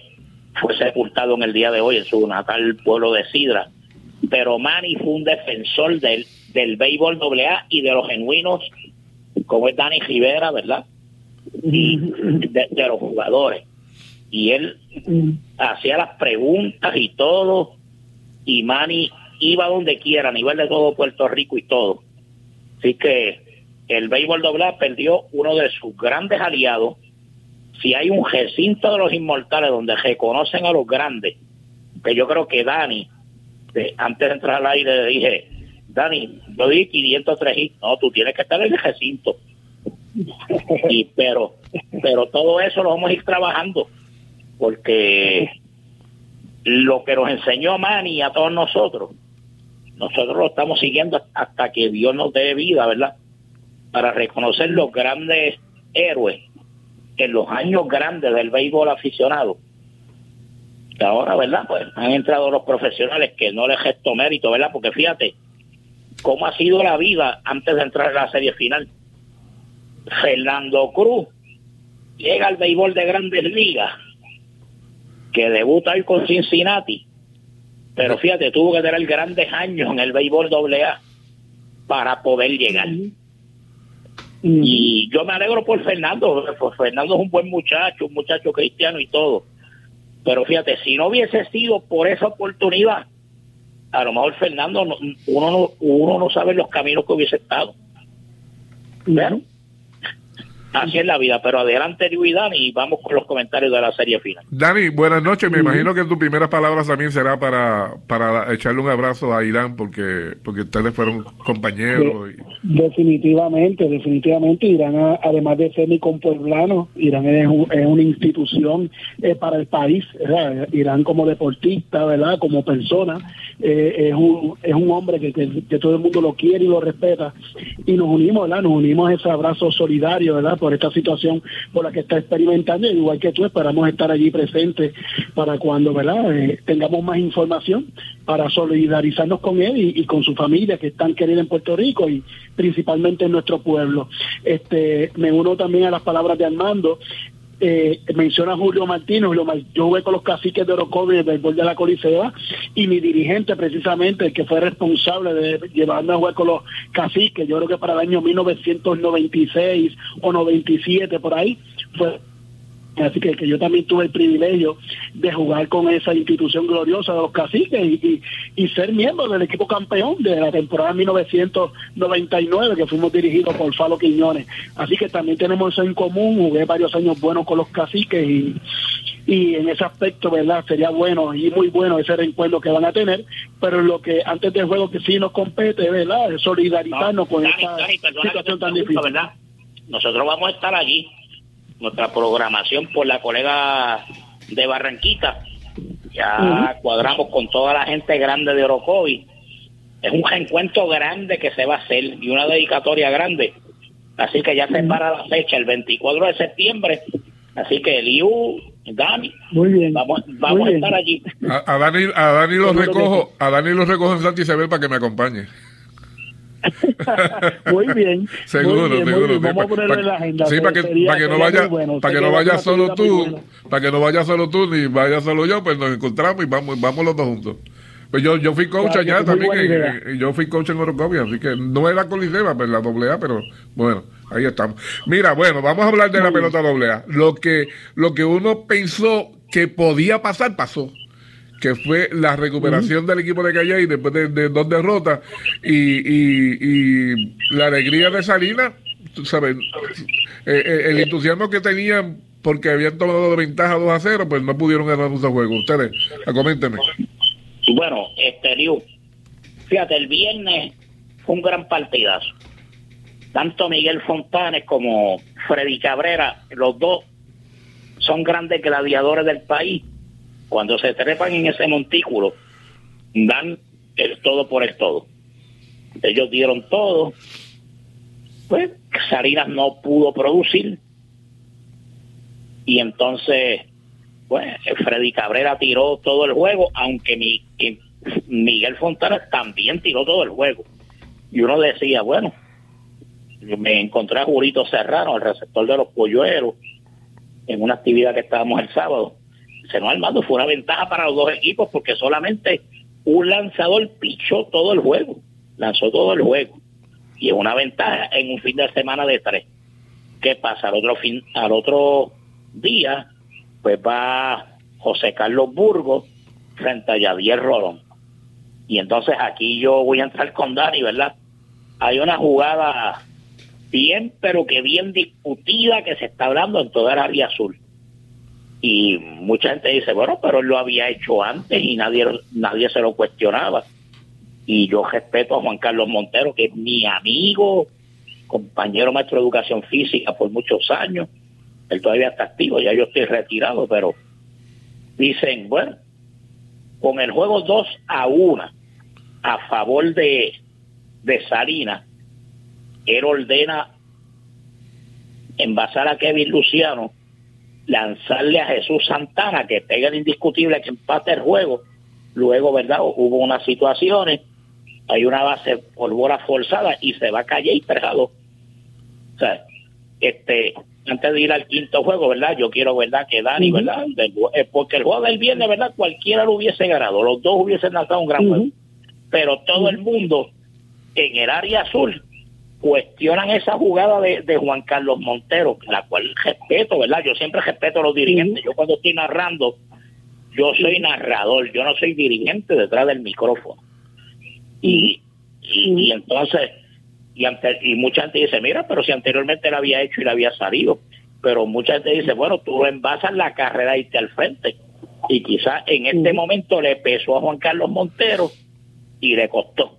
fue sepultado en el día de hoy en su natal pueblo de Sidra. Pero Manny fue un defensor del, del béisbol AA y de los genuinos, como es Dani Rivera, ¿verdad? Y de, de los jugadores. Y él hacía las preguntas y todo, y Manny iba donde quiera, a nivel de todo Puerto Rico y todo. Así que el béisbol AA perdió uno de sus grandes aliados. Si hay un recinto de los inmortales donde reconocen a los grandes, que yo creo que Dani antes de entrar al aire, le dije, Dani, yo di 503 hits. No, tú tienes que estar en el recinto. y pero, pero todo eso lo vamos a ir trabajando, porque lo que nos enseñó Manny a todos nosotros, nosotros lo estamos siguiendo hasta que Dios nos dé vida, ¿verdad? Para reconocer los grandes héroes en los años grandes del béisbol aficionado. Ahora, ¿verdad? Pues han entrado los profesionales que no les gesto mérito, ¿verdad? Porque fíjate cómo ha sido la vida antes de entrar en la serie final. Fernando Cruz llega al béisbol de grandes ligas, que debuta hoy con Cincinnati, pero fíjate, tuvo que tener grandes años en el béisbol doble A para poder llegar. Y yo me alegro por Fernando, porque Fernando es un buen muchacho, un muchacho cristiano y todo. Pero fíjate, si no hubiese sido por esa oportunidad, a lo mejor Fernando, no- uno no, uno no sabe los caminos que hubiese estado. Bueno, así es la vida, pero adelante Luis y Dani y vamos con los comentarios de la serie final. Dani, buenas noches. Me imagino que tus primeras palabras también será para, para echarle un abrazo a Irán porque, porque ustedes fueron compañeros. y- Definitivamente, definitivamente. Irán, además de ser mi compueblano, Irán es, un- es una institución eh, para el país. ¿verdad? Irán como deportista, ¿verdad? Como persona, eh, es, un, es un hombre que, que, que todo el mundo lo quiere y lo respeta. Y nos unimos, ¿verdad? Nos unimos a ese abrazo solidario, ¿verdad? Por esta situación por la que está experimentando. Igual que tú, esperamos estar allí presentes para cuando, ¿verdad? Eh, tengamos más información para solidarizarnos con él y, con su familia que están queridos en Puerto Rico y principalmente en nuestro pueblo. Este, me uno también a las palabras de Armando. Eh, menciona Julio Martínez, yo jugué con los caciques de Orocovi del béisbol de la Colisea y mi dirigente precisamente, el que fue responsable de llevarme a jugar con los caciques, yo creo que para el año 1996 o 97 por ahí, fue Así que, que yo también tuve el privilegio de jugar con esa institución gloriosa de los caciques y, y, y ser miembro del equipo campeón de la temporada 1999 que fuimos dirigidos por Falo Quiñones. Así que también tenemos eso en común, jugué varios años buenos con los caciques y, y en ese aspecto, ¿verdad? Sería bueno y muy bueno ese reencuentro que van a tener, pero lo que antes del juego que sí nos compete, ¿verdad? Es solidarizarnos con esta situación tan difícil. ¿verdad? Nosotros vamos a estar allí, nuestra programación por la colega de Barranquita. Ya cuadramos con toda la gente grande de Orocovi. Es un reencuentro grande que se va a hacer y una dedicatoria grande. Así que ya se para la fecha, el 24 de septiembre. Así que Liu, Dani, Muy bien. vamos, vamos Muy a estar allí. A, a Dani, a Dani los recojo, a Dani los recojo en Santa Isabel para que me acompañe. Muy bien. Seguro, muy bien, muy seguro. bien. sí, Vamos a ponerlo pa- en la agenda. Sí, para que, Sería- para que no vaya, muy bueno. para que no vaya solo muy tú, para que no vaya solo tú ni vaya solo yo, pues nos encontramos y vamos, vamos los dos juntos. Pues yo, yo fui coach allá muy también, idea. en- yo fui coach en Orocovia, así que no era Coliseba, pero la doble A, pero bueno, ahí estamos. Mira, bueno, vamos a hablar de la pelota doble A. Lo que, lo que uno pensó que podía pasar, pasó que fue la recuperación del equipo de Calle después de, de dos derrotas y, y, y la alegría de Salinas, sabes, eh, eh, el entusiasmo que tenían porque habían tomado de ventaja 2 a 0, pues no pudieron ganar esos juegos. Ustedes, ah, coméntenme. Bueno, este Liu, fíjate, el viernes fue un gran partidazo. Tanto Miguel Fontanes como Freddy Cabrera, los dos son grandes gladiadores del país. Cuando se trepan en ese montículo, dan el todo por el todo. Ellos dieron todo. Pues Salinas no pudo producir. Y entonces pues Freddy Cabrera tiró todo el juego, aunque mi, Miguel Fontana también tiró todo el juego. Y uno decía, bueno, me encontré a Jurito Serrano, el receptor de los polluelos, en una actividad que estábamos el sábado. Se nos armando, fue una ventaja para los dos equipos porque solamente un lanzador pichó todo el juego, lanzó todo el juego. Y es una ventaja en un fin de semana de tres. ¿Qué pasa? Al otro, fin, al otro día, pues va José Carlos Burgos frente a Yadier Rolón. Y entonces aquí yo voy a entrar con Dani, ¿verdad? Hay una jugada bien, pero que bien discutida que se está hablando en toda el área azul. Y mucha gente dice, bueno, pero él lo había hecho antes y nadie, nadie se lo cuestionaba. Y yo respeto a Juan Carlos Montero, que es mi amigo, compañero maestro de educación física por muchos años. Él todavía está activo, ya yo estoy retirado, pero dicen, bueno, con el juego 2 a 1 a favor de, de Salinas, él ordena envasar a Kevin Luciano, lanzarle a Jesús Santana, que pega el indiscutible que empate el juego. Luego, ¿verdad? Hubo unas situaciones, hay una base por bola forzada y se va a calle y pegado. O sea, este, antes de ir al quinto juego, ¿verdad? Yo quiero, ¿verdad? Que Dani, ¿verdad? Eh, porque el juego del viernes, ¿verdad? Cualquiera lo hubiese ganado, los dos hubiesen lanzado un gran juego. Pero todo el mundo en el área azul cuestionan esa jugada de, de, Juan Carlos Montero, la cual respeto, ¿verdad? Yo siempre respeto a los dirigentes. Yo cuando estoy narrando, yo soy narrador, yo no soy dirigente detrás del micrófono. Y, y, entonces, y, ante, y mucha gente dice, mira, pero si anteriormente lo había hecho y lo había salido. Pero mucha gente dice, bueno, tú envasas la carrera y te al frente. Y quizás en este momento le pesó a Juan Carlos Montero y le costó.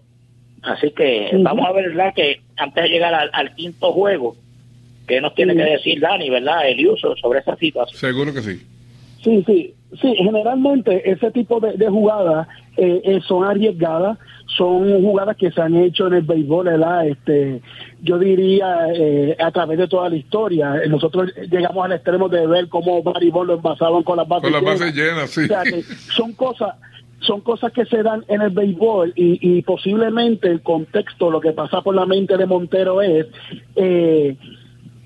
Así que vamos a ver, ¿verdad? Que antes de llegar al, quinto juego, ¿qué nos tiene que decir Dani, verdad, el uso sobre esa situación? Seguro que sí. Sí, sí, sí, generalmente ese tipo de, jugadas eh, eh, son arriesgadas, son jugadas que se han hecho en el béisbol, ¿verdad? Este, yo diría eh, a través de toda la historia. Nosotros llegamos al extremo de ver cómo Barry lo envasaban con las bases Con las bases llenas, sí. O sea, que son cosas son cosas que se dan en el béisbol y, y, posiblemente el contexto, lo que pasa por la mente de Montero es eh,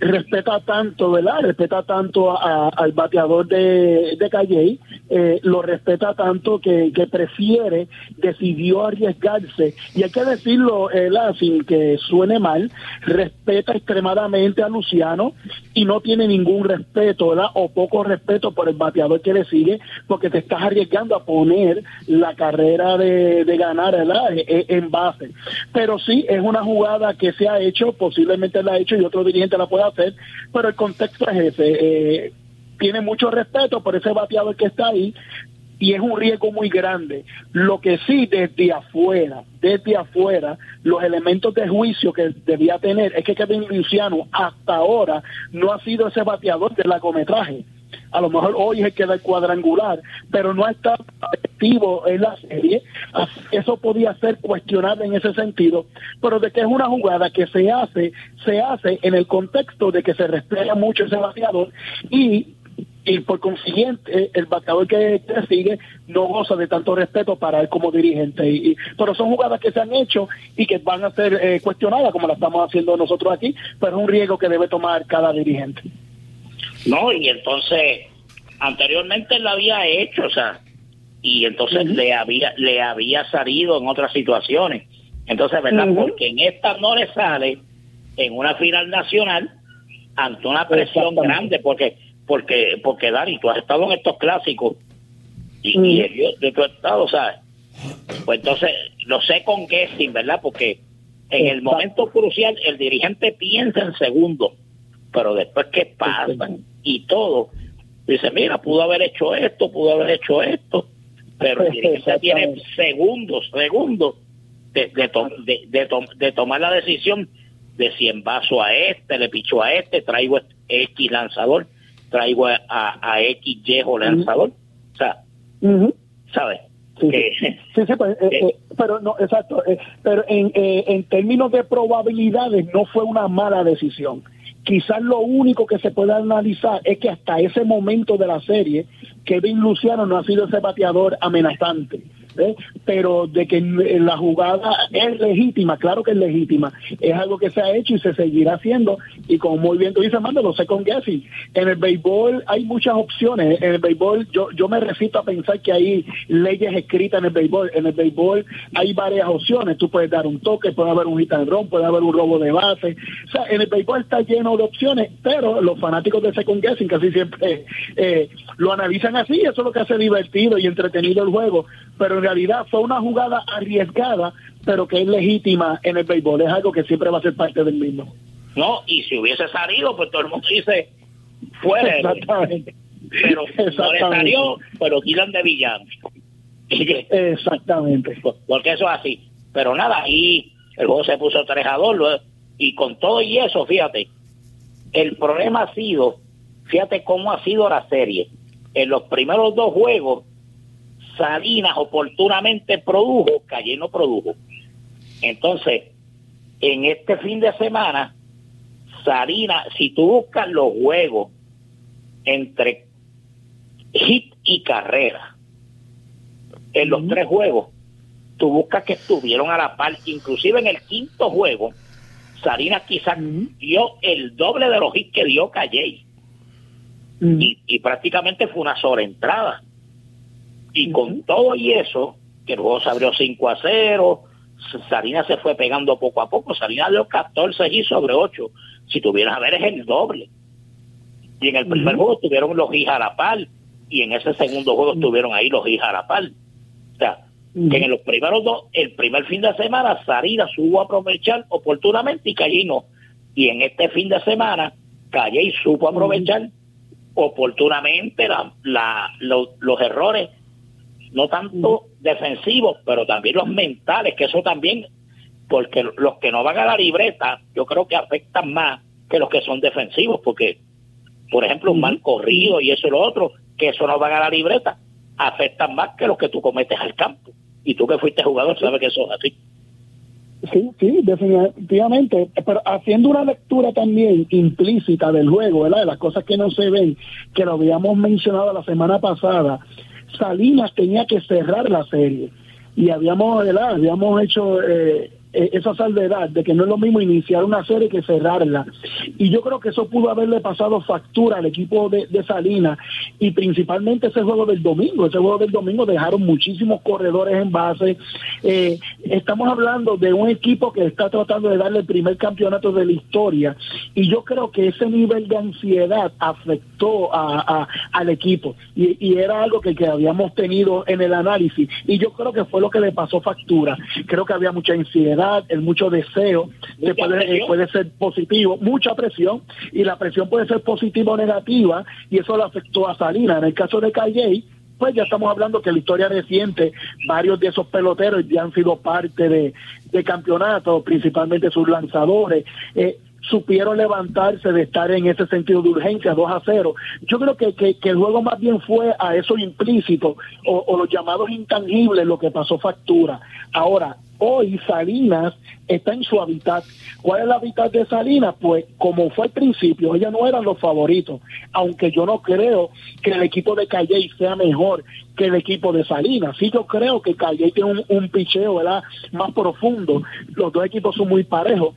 respeta tanto, ¿verdad? Respeta tanto al bateador de, de Calle, eh, lo respeta tanto que, que, prefiere, decidió arriesgarse. Y hay que decirlo, ¿verdad? sin que suene mal, respeta extremadamente a Luciano y no tiene ningún respeto, ¿verdad? O poco respeto por el bateador que le sigue, porque te estás arriesgando a poner la carrera de, de ganar, ¿verdad? E, e, en base. Pero sí, es una jugada que se ha hecho, posiblemente la ha hecho y otro dirigente la pueda hacer, pero el contexto es ese. Eh, tiene mucho respeto por ese bateador que está ahí y es un riesgo muy grande. Lo que sí desde afuera, desde afuera, los elementos de juicio que debía tener es que Kevin Luciano hasta ahora no ha sido ese bateador del largometraje a lo mejor hoy es el cuadrangular, pero no está activo en la serie, eso podía ser cuestionable en ese sentido, pero de que es una jugada que se hace, se hace en el contexto de que se respeta mucho ese bateador y y por consiguiente el bateador que, sigue no goza de tanto respeto para él como dirigente. Y, pero son jugadas que se han hecho y que van a ser eh, cuestionadas como la estamos haciendo nosotros aquí, pero es un riesgo que debe tomar cada dirigente. No, y entonces, anteriormente lo había hecho, o sea, y entonces le había le había salido en otras situaciones. Entonces, ¿verdad? Porque en esta no le sale en una final nacional ante una presión grande, porque, porque, porque Dani, tú has estado en estos clásicos y, y de tu estado, ¿sabes? Pues entonces, lo sé con Gessing, ¿verdad? Porque en el momento crucial el dirigente piensa en segundo, pero después que pasa y todo, dice, mira, pudo haber hecho esto, pudo haber hecho esto, pero el dirigente tiene segundos, segundos de, de, de, tomar la decisión de si envaso a este, le picho a este, traigo X lanzador, traigo a, a, X viejo lanzador. O sea, ¿sabes? Sí, sí, pues, eh, eh, pero no, exacto, eh, pero en, en términos de probabilidades no fue una mala decisión quizás lo único que se puede analizar es que hasta ese momento de la serie, Kevin Luciano no ha sido ese bateador amenazante. ¿Eh? pero de que la jugada es legítima, claro que es legítima, es algo que se ha hecho y se seguirá haciendo, y como muy bien tú dices, Mando, lo sé con guessing. En el béisbol hay muchas opciones, en el béisbol yo, yo me recito a pensar que hay leyes escritas en el béisbol, en el béisbol hay varias opciones, tú puedes dar un toque, puede haber un hit puede haber un robo de base, o sea, en el béisbol está lleno de opciones, pero los fanáticos de second guessing casi siempre eh, lo analizan así, eso es lo que hace divertido y entretenido el juego, pero en realidad fue una jugada arriesgada, pero que es legítima en el béisbol. Es algo que siempre va a ser parte del mismo. No, y si hubiese salido, pues todo el mundo dice fuera. Exactamente. pero no le Exactamente. salió, pero tiran de villano. Exactamente. Porque eso es así. Pero nada, ahí el juego se puso 3 a 2 lo- y con todo y eso, fíjate, el problema ha sido, fíjate cómo ha sido la serie. En los primeros dos juegos, Salinas oportunamente produjo, Calle no produjo. Entonces, en este fin de semana, Salinas, si tú buscas los juegos entre hit y carrera, en los tres juegos, tú buscas que estuvieron a la par, inclusive en el quinto juego, Salinas quizás dio el doble de los hits que dio Calle. Y, y prácticamente fue una sobreentrada. Y con todo y eso, que el juego se abrió 5 a 0, Salinas se fue pegando poco a poco. Salinas dio 14 hits sobre 8. Si tuvieras a ver, es el doble. Y en el primer juego tuvieron los hits a la par. Y en ese segundo juego estuvieron ahí los hits a la par. O sea, que en los primeros dos, el primer fin de semana, Salinas supo aprovechar oportunamente y Calle no. Y en este fin de semana, Calle supo aprovechar oportunamente la, la, lo- los errores, no tanto defensivos, pero también los mentales, que eso también, porque los que no van a la libreta, yo creo que afectan más que los que son defensivos, porque, por ejemplo, un mal corrido y eso y lo otro, que eso no van a la libreta, afectan más que los que tú cometes al campo. Y tú que fuiste jugador sabes que eso es así. Sí, sí, definitivamente. Pero haciendo una lectura también implícita del juego, ¿verdad? De las cosas que no se ven, que lo habíamos mencionado la semana pasada, Salinas tenía que cerrar la serie. Y habíamos. Habíamos hecho eh, eh, esa salvedad de que no es lo mismo iniciar una serie que cerrarla. Y yo creo que eso pudo haberle pasado factura al equipo de, Salinas y principalmente ese juego del domingo. Ese juego del domingo dejaron muchísimos corredores en base. Eh, estamos hablando de un equipo que está tratando de darle el primer campeonato de la historia y yo creo que ese nivel de ansiedad afectó a, a- al equipo y, y era algo que, que habíamos tenido en el análisis y yo creo que fue lo que le pasó factura. Creo que había mucha ansiedad, el mucho deseo, que puede, eh, puede ser positivo, mucha presión y la presión puede ser positiva o negativa y eso le afectó a Salinas. En el caso de Calle, pues ya estamos hablando que la historia reciente, varios de esos peloteros ya han sido parte de, de campeonatos, principalmente sus lanzadores. Eh, supieron levantarse de estar en ese sentido de urgencia 2 a 0. Yo creo que, que, el juego más bien fue a eso implícito o, los llamados intangibles lo que pasó factura. Ahora, hoy Salinas está en su hábitat. ¿Cuál es el hábitat de Salinas? Pues como fue al principio, ellas no eran los favoritos, aunque yo no creo que el equipo de Calle sea mejor que el equipo de Salinas. Sí, yo creo que Calle tiene un, un picheo ¿verdad? más profundo. Los dos equipos son muy parejos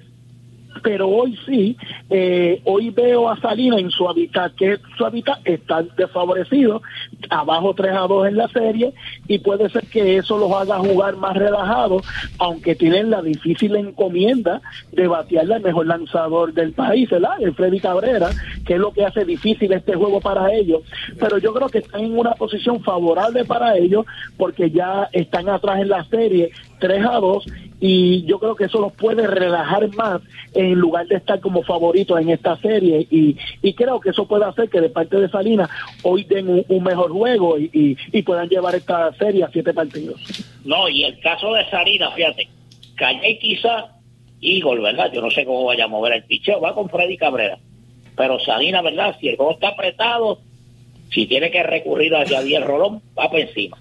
pero hoy sí, eh, hoy veo a Salinas en su hábitat, que su hábitat está desfavorecido, abajo 3 a 2 en la serie, y puede ser que eso los haga jugar más relajados, aunque tienen la difícil encomienda de batearle al mejor lanzador del país, ¿verdad? El Freddy Cabrera, que es lo que hace difícil este juego para ellos, pero yo creo que están en una posición favorable para ellos, porque ya están atrás en la serie 3 a 2 y yo creo que eso los puede relajar más en lugar de estar como favoritos en esta serie y, y creo que eso puede hacer que de parte de Salinas hoy den un, un mejor juego y, y, y puedan llevar esta serie a siete partidos. No, y el caso de Salinas, fíjate, Calle quizá, Eagle, ¿verdad? Yo no sé cómo vaya a mover el picheo, va con Freddy Cabrera. Pero Salinas, ¿verdad? Si el juego está apretado, si tiene que recurrir a Javier Rolón, va por encima.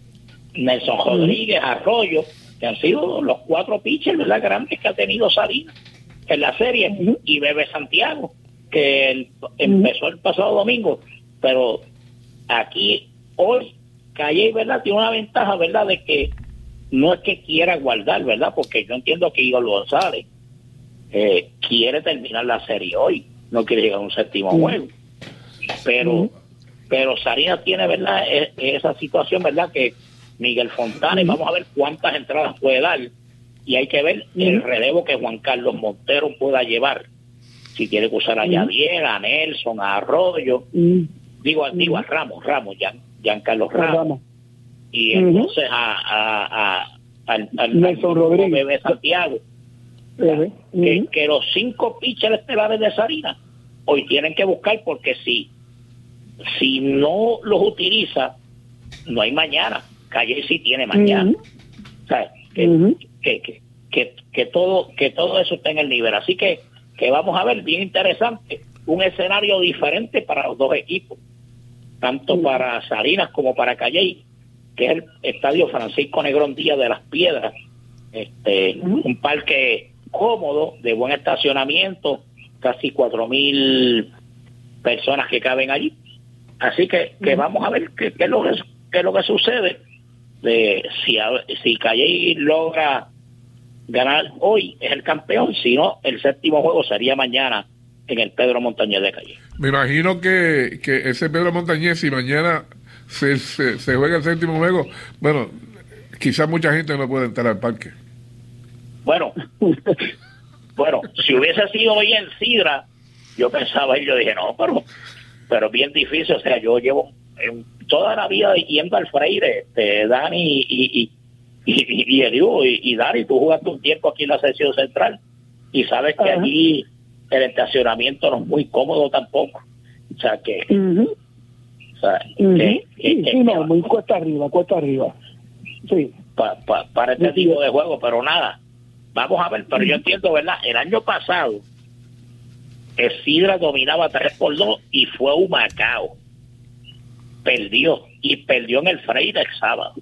Nelson Rodríguez, Arroyo, que han sido los cuatro pitchers, ¿verdad? Grandes que ha tenido Salinas en la serie. Y Bebe Santiago, que el- empezó el pasado domingo. Pero aquí, hoy, Calle, ¿verdad? Tiene una ventaja, ¿verdad? De que no es que quiera guardar, ¿verdad? Porque yo entiendo que Igor González eh, quiere terminar la serie hoy, no quiere llegar a un séptimo juego. Pero, pero Salinas tiene, ¿verdad? E- esa situación, ¿verdad? Que Miguel Fontana, y vamos a ver cuántas entradas puede dar. Y hay que ver el relevo que Juan Carlos Montero pueda llevar. Si tiene que usar a Yadier, a Nelson, a Arroyo, digo, digo a Ramos, Ramos, Gian, Giancarlo Ramos. Y entonces a, a, a- al, al- Nelson Rodríguez. Bebé Santiago. Bebé. Que, que los cinco pitchers estelares de Sarina hoy tienen que buscar porque si si no los utiliza, no hay mañana. Calle sí tiene mañana. O sea, que, que, que, que, que todo que todo eso está en el nivel. Así que, que vamos a ver, bien interesante, un escenario diferente para los dos equipos, tanto para Salinas como para Calle, que es el estadio Francisco Negrón Díaz de las Piedras, este, un parque cómodo, de buen estacionamiento, casi cuatro mil personas que caben allí. Así que, que vamos a ver qué, qué es lo que qué es lo que sucede de si si Calle logra ganar hoy es el campeón, si no el séptimo juego sería mañana en el Pedro Montañez de Calle. Me imagino que, que ese Pedro Montañez, si mañana se, se, se juega el séptimo juego, bueno, quizás mucha gente no puede entrar al parque. Bueno, bueno, si hubiese sido hoy en Sidra, yo pensaba y yo dije, no, pero, pero bien difícil, o sea, yo llevo en toda la vida yendo al Freire, este, Dani y, y, y, y, y Eliu, y, y Dani, tú jugaste un tiempo aquí en la sección central y sabes que Ajá. allí el estacionamiento no es muy cómodo tampoco. O sea, que, Ujú, o sea, ujú. que- que- Sí, que- sí, no, muy cuesta arriba, cuesta arriba. Sí. pa- pa- para este tipo de juego, pero nada, vamos a ver, pero yo entiendo, ¿verdad? El año pasado, Sidra dominaba 3 por 2 y fue un Macao. Perdió, y perdió en el Freire el sábado.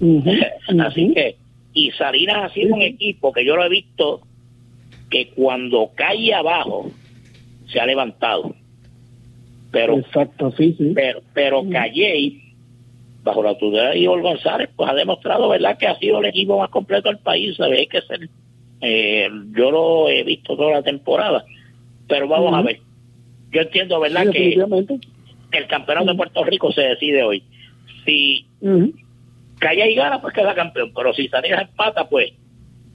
Así que, y Salinas ha sido un equipo que yo lo he visto que cuando cae abajo se ha levantado. Pero, Exacto, sí, sí. pero, pero Calle, bajo la autoridad de Igor González, pues ha demostrado, ¿verdad?, que ha sido el equipo más completo del país. ¿sabes? Hay que ser. eh, yo lo he visto toda la temporada, pero vamos a ver. Yo entiendo, ¿verdad?, Sí, que el campeonato de Puerto Rico se decide hoy. Si Ujú. Calle y gana, pues queda campeón. Pero si Salinas empata, pues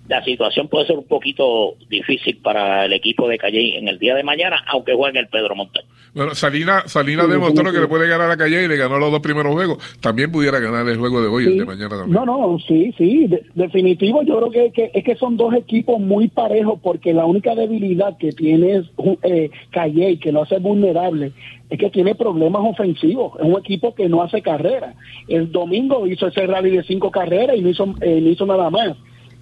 la situación puede ser un poquito difícil para el equipo de Calle en el día de mañana, aunque juegue el Pedro Montaño. Bueno, Salina, Salina Sí, demostró que le puede ganar a Calle y le ganó los dos primeros juegos. También pudiera ganar el juego de hoy, el de mañana también. No, no, sí, sí, de- definitivo. Yo creo que, que- es que son dos equipos muy parejos porque la única debilidad que tiene es eh, Calle, que lo hace vulnerable, es que tiene problemas ofensivos. Es un equipo que no hace carrera. El domingo hizo ese rally de cinco carreras y no hizo, eh, no hizo nada más.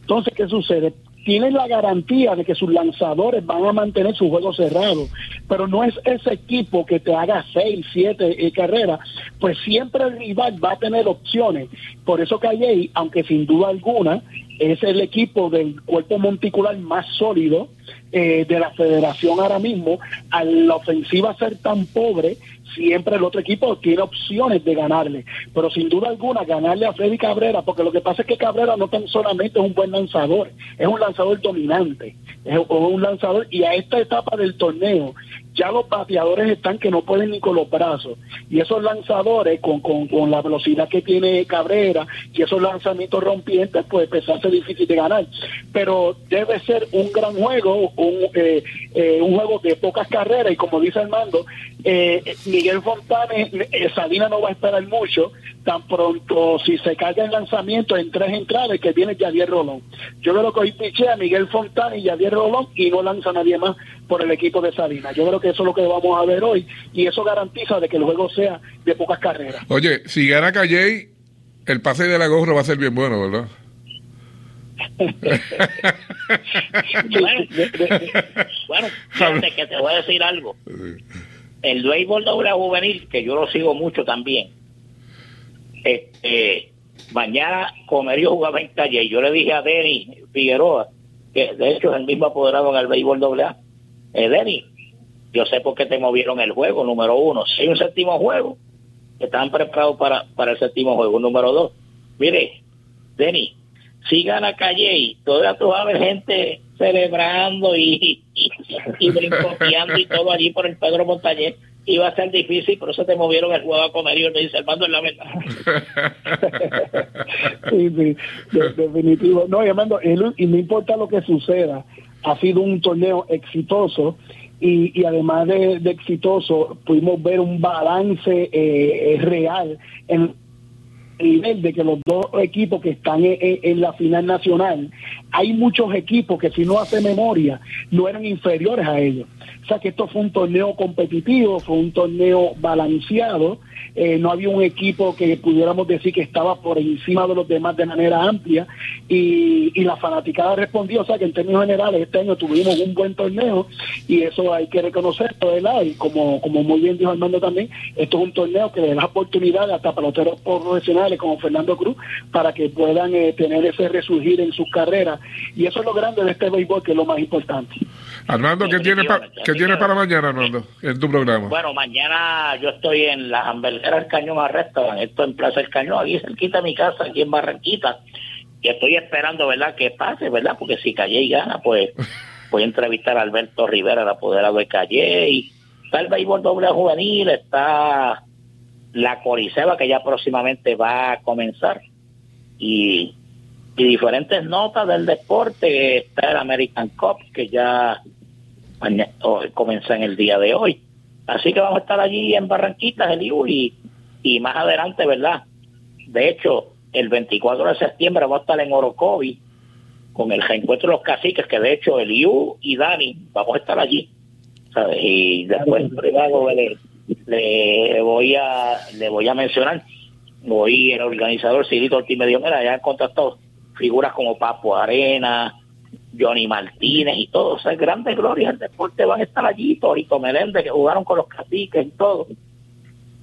Entonces, ¿qué sucede? Tienen la garantía de que sus lanzadores van a mantener su juego cerrado, pero no es ese equipo que te haga seis, siete eh, carreras, pues siempre el rival va a tener opciones. Por eso Calle, aunque sin duda alguna es el equipo del cuerpo monticular más sólido eh, de la federación ahora mismo, a la ofensiva ser tan pobre, siempre el otro equipo tiene opciones de ganarle. Pero sin duda alguna, ganarle a Freddy Cabrera, porque lo que pasa es que Cabrera no tan solamente es un buen lanzador, es un lanzador dominante, es un lanzador, y a esta etapa del torneo, ya los bateadores están que no pueden ni con los brazos. Y esos lanzadores, con, con, con la velocidad que tiene Cabrera y esos lanzamientos rompientes, pues hace difícil de ganar. Pero debe ser un gran juego, un, eh, eh, un juego de pocas carreras. Y como dice Armando, eh, Miguel Fontane, eh, Salina no va a esperar mucho. Tan pronto, si se carga el lanzamiento en tres entradas, que viene Javier Rolón. Yo creo que hoy pichea Miguel Fontana y Javier Rolón y no lanza nadie más por el equipo de Salinas. Yo creo que eso es lo que vamos a ver hoy y eso garantiza de que el juego sea de pocas carreras. Oye, si gana Calle, el pase de la gorra va a ser bien bueno, ¿verdad? Bueno, bueno, fíjate que te voy a decir algo. El béisbol doble juvenil, que yo lo sigo mucho también, este, mañana Comerío jugaba en calle y yo le dije a Denny Figueroa, que de hecho es el mismo apoderado en el béisbol doble A, eh, Denny, yo sé por qué te movieron el juego, número uno. Si un séptimo juego, estaban preparados para, para el séptimo juego. Número dos, mire, Denny, si gana Calle, todavía tú vas a ver gente celebrando y, y, y brincoteando y todo allí por el Pedro Montañez. Iba a ser difícil, por eso te movieron el juego a Comerío. Me dice, Armando, es la verdad. Sí, sí, de- definitivo. No, y Armando, el- y no importa lo que suceda, ha sido un torneo exitoso y, y además de, de exitoso, pudimos ver un balance eh, real en nivel de que los dos equipos que están en, en- en la final nacional, hay muchos equipos que si no hace memoria, no eran inferiores a ellos. O sea que esto fue un torneo competitivo, fue un torneo balanceado, eh, no había un equipo que pudiéramos decir que estaba por encima de los demás de manera amplia y, y la fanaticada respondió, o sea que en términos generales este año tuvimos un buen torneo y eso hay que reconocerlo, ¿verdad? Y como, como muy bien dijo Armando también, esto es un torneo que le da oportunidad hasta peloteros profesionales como Fernando Cruz para que puedan eh, tener ese resurgir en sus carreras y eso es lo grande de este béisbol que es lo más importante. Armando, ¿qué tienes pa- qué tienes para mañana, Armando, en tu programa? Bueno, mañana yo estoy en la hamburguera del Cañón a Restaurant, esto en Plaza del Cañón, aquí cerquita de mi casa, aquí en Barranquita. Y estoy esperando, ¿verdad?, que pase, ¿verdad? Porque si Calle y gana, pues voy a entrevistar a Alberto Rivera, el apoderado de Calle. Y está el béisbol doble juvenil, está la Coriseba, que ya próximamente va a comenzar. Y, y diferentes notas del deporte. Está el American Cup, que ya comienza en el día de hoy. Así que vamos a estar allí en Barranquitas, el IU, y, y más adelante, ¿verdad? De hecho, el 24 de septiembre vamos a estar en Orocovi con el reencuentro de los caciques, que de hecho el IU y Dani vamos a estar allí. ¿sabes? Y después en privado le, le voy a le voy a mencionar, hoy el organizador Cirito Ortiz me dijo, mira, ya han contactado figuras como Papo Arena, Johnny Martínez y todos, o sea, grandes glorias del deporte van a estar allí, Torito Meléndez, que jugaron con los caciques y todo.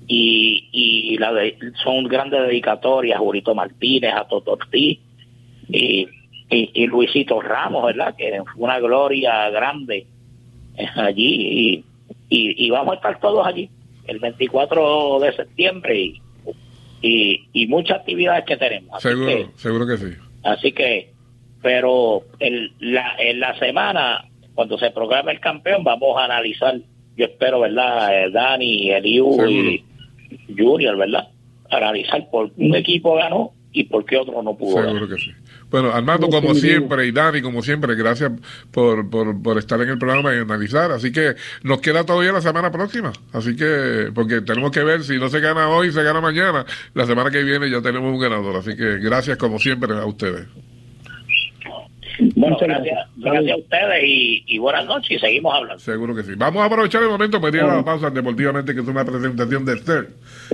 Y, y la de- son grandes dedicatorias, a Jurito Martínez, a Toto Ortiz y, y, y Luisito Ramos, ¿verdad? Que fue una gloria grande eh, allí y, y, vamos a estar todos allí el 24 de septiembre y, y, y muchas actividades que tenemos. Así Seguro, que- seguro que sí. Así que, pero el, la, en la semana, cuando se programa el campeón, vamos a analizar, yo espero, ¿verdad? Eh, Dani, Eliu y Junior, ¿verdad? Analizar por qué un equipo ganó y por qué otro no pudo ganar. Seguro que sí. Bueno, Armando, como siempre, y Dani, como siempre, gracias por, por, por estar en el programa y analizar. Así que nos queda todavía la semana próxima. Así que, porque tenemos que ver si no se gana hoy, se gana mañana. La semana que viene ya tenemos un ganador. Así que gracias, como siempre, a ustedes. Bueno, gracias, gracias a ustedes y, y buenas noches y seguimos hablando. Seguro que sí. Vamos a aprovechar el momento para ir a la pausa deportivamente, que es una presentación de CERT,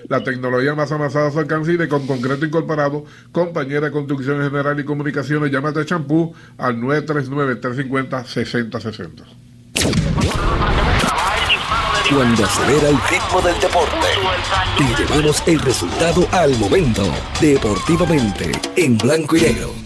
la tecnología más avanzada a su alcance y de con concreto incorporado, compañera de construcción general y comunicaciones, llámate a champú al 939-350-6060. Cuando acelera el ritmo del deporte, te llevamos el resultado al momento. Deportivamente, en blanco y negro.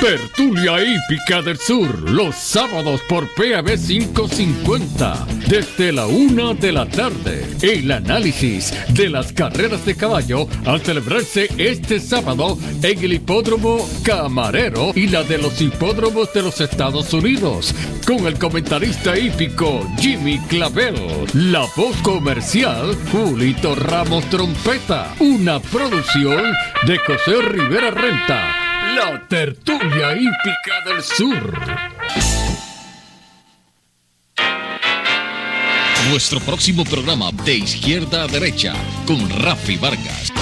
Tertulia Hípica del Sur, los sábados por PAB 550, desde la una de la tarde. El análisis de las carreras de caballo al celebrarse este sábado en el hipódromo Camarero y la de los hipódromos de los Estados Unidos, con el comentarista hípico Jimmy Clavel, la voz comercial Julito Ramos Trompeta, una producción de José Rivera Renta. La tertulia hípica del sur. Nuestro próximo programa de izquierda a derecha con Rafi Vargas.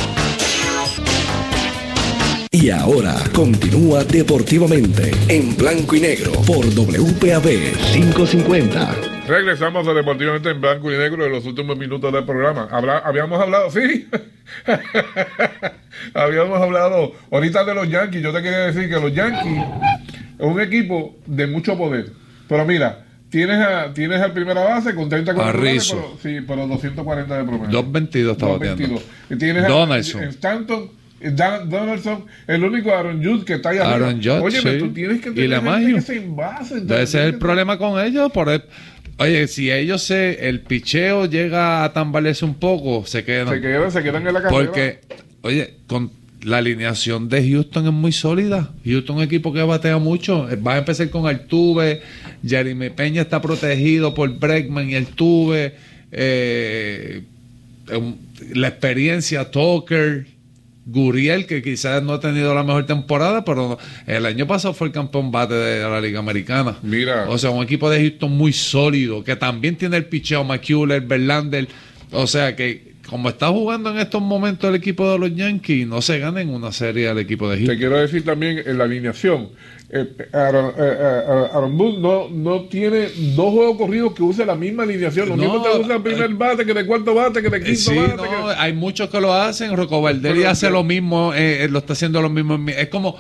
Y ahora continúa deportivamente en blanco y negro por WPAB 550. Regresamos a Deportivamente en Blanco y Negro en los últimos minutos del programa. Habla- habíamos hablado, sí, habíamos hablado ahorita de los Yankees. Yo te quería decir que los Yankees es un equipo de mucho poder. Pero mira, tienes a, tienes al primera base con 30 A cuadrangulares, pero, sí, pero 240 de promedio. 2.22 está 2.22. bateando. Y tienes a- Donaldson. en Stanton, Dan- Donaldson, el único Aaron Judge que está ahí Aaron arriba. Judge, Oye, sí. tú tienes que Y tener la gente que se envase. Ese es el problema con ellos. Por el- oye, si ellos se. El picheo llega a tambalearse un poco, se quedan. Se quedan, se quedan en la carrera. Porque, oye, con la alineación de Houston es muy sólida. Houston es un equipo que batea mucho. Va a empezar con Altuve. Jeremy Peña está protegido por Bregman y Altuve. Eh, la experiencia, Tucker. Guriel, que quizás no ha tenido la mejor temporada, pero el año pasado fue el campeón bate de la Liga Americana. Mira. O sea, un equipo de Houston muy sólido, que también tiene el picheo McCuller, Verlander. O sea, que como está jugando en estos momentos el equipo de los Yankees, no se gana en una serie al equipo de Te Houston. quiero decir también en la alineación. eh, Aaron, eh, eh, Aaron Boone no, no tiene dos juegos corridos que use la misma alineación. Lo No, mismo te usa el primer bate, que de cuarto bate, que de Eh, quinto Sí, bate. no, que- hay muchos que lo hacen. Rocco Valdelli Pero- hace lo mismo, eh, eh, lo está haciendo lo mismo. Es como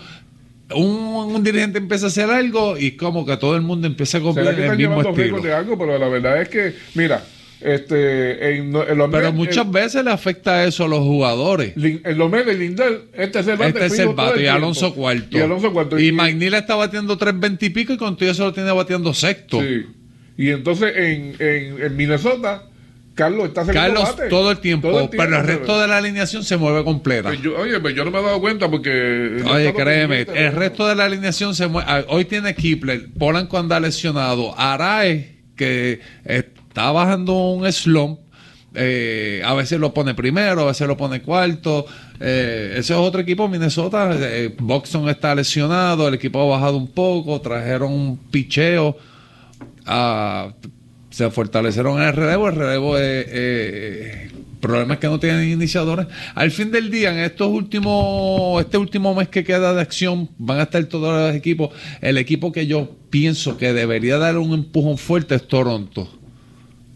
un, un dirigente empieza a hacer algo y como que todo el mundo empieza a ¿Será copiar el mismo estilo. de algo? Pero la verdad es que, mira, este, en, en los Pero Mets, muchas veces le afecta eso a los jugadores. Lin- en los Mets de Lindell, este es el bate Este es el bate y tiempo. Alonso cuarto. Y Alonso cuarto. Y McNeil está batiendo 3.20 y pico y con todo eso lo tiene batiendo sexto. Sí. Y entonces en, en, en Minnesota, Carlos está Carlos bate. todo el tiempo, Todo el pero el tiempo, resto de la alineación se mueve completa. Pues yo- oye, pues yo no me he dado cuenta porque. Oye, créeme, el resto de la alineación se mueve. ah, Hoy tiene Kipler, Polanco anda lesionado, Arae, que está bajando un slump. eh, a veces lo pone primero, a veces lo pone cuarto. Eh, ese es otro equipo, Minnesota. eh, está lesionado, el equipo ha bajado un poco. Trajeron un picheo. ah, se fortalecieron en el relevo. El relevo es. eh, problemas que no tienen iniciadores. Al fin del día, en estos últimos, este último mes que queda de acción, van a estar todos los equipos. El equipo que yo pienso que debería dar un empujón fuerte es Toronto.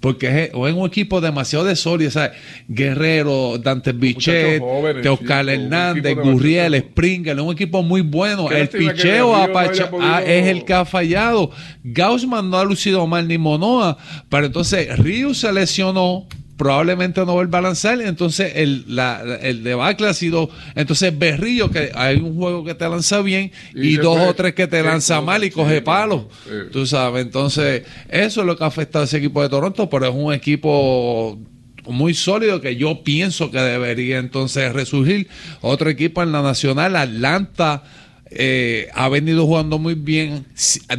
Porque es, o es un equipo demasiado de sólido, ¿sabes? Guerrero, Dante Bichet, Teoscar Hernández, Gurriel, Springer, es un equipo muy bueno. El picheo Río no es el que ha fallado. Gaussman no ha lucido mal ni Monoa, pero entonces Ryu se lesionó. Probablemente no vuelva a lanzar, entonces el, la, el debacle ha sido. Entonces Berrillo, que hay un juego que te lanza bien, Y dos o tres que te lanza mal y coge sí, palos. sí. Tú sabes, entonces eso es lo que ha afectado a ese equipo de Toronto, pero es un equipo muy sólido que yo pienso que debería entonces resurgir. Otro equipo en la Nacional, Atlanta, eh, ha venido jugando muy bien,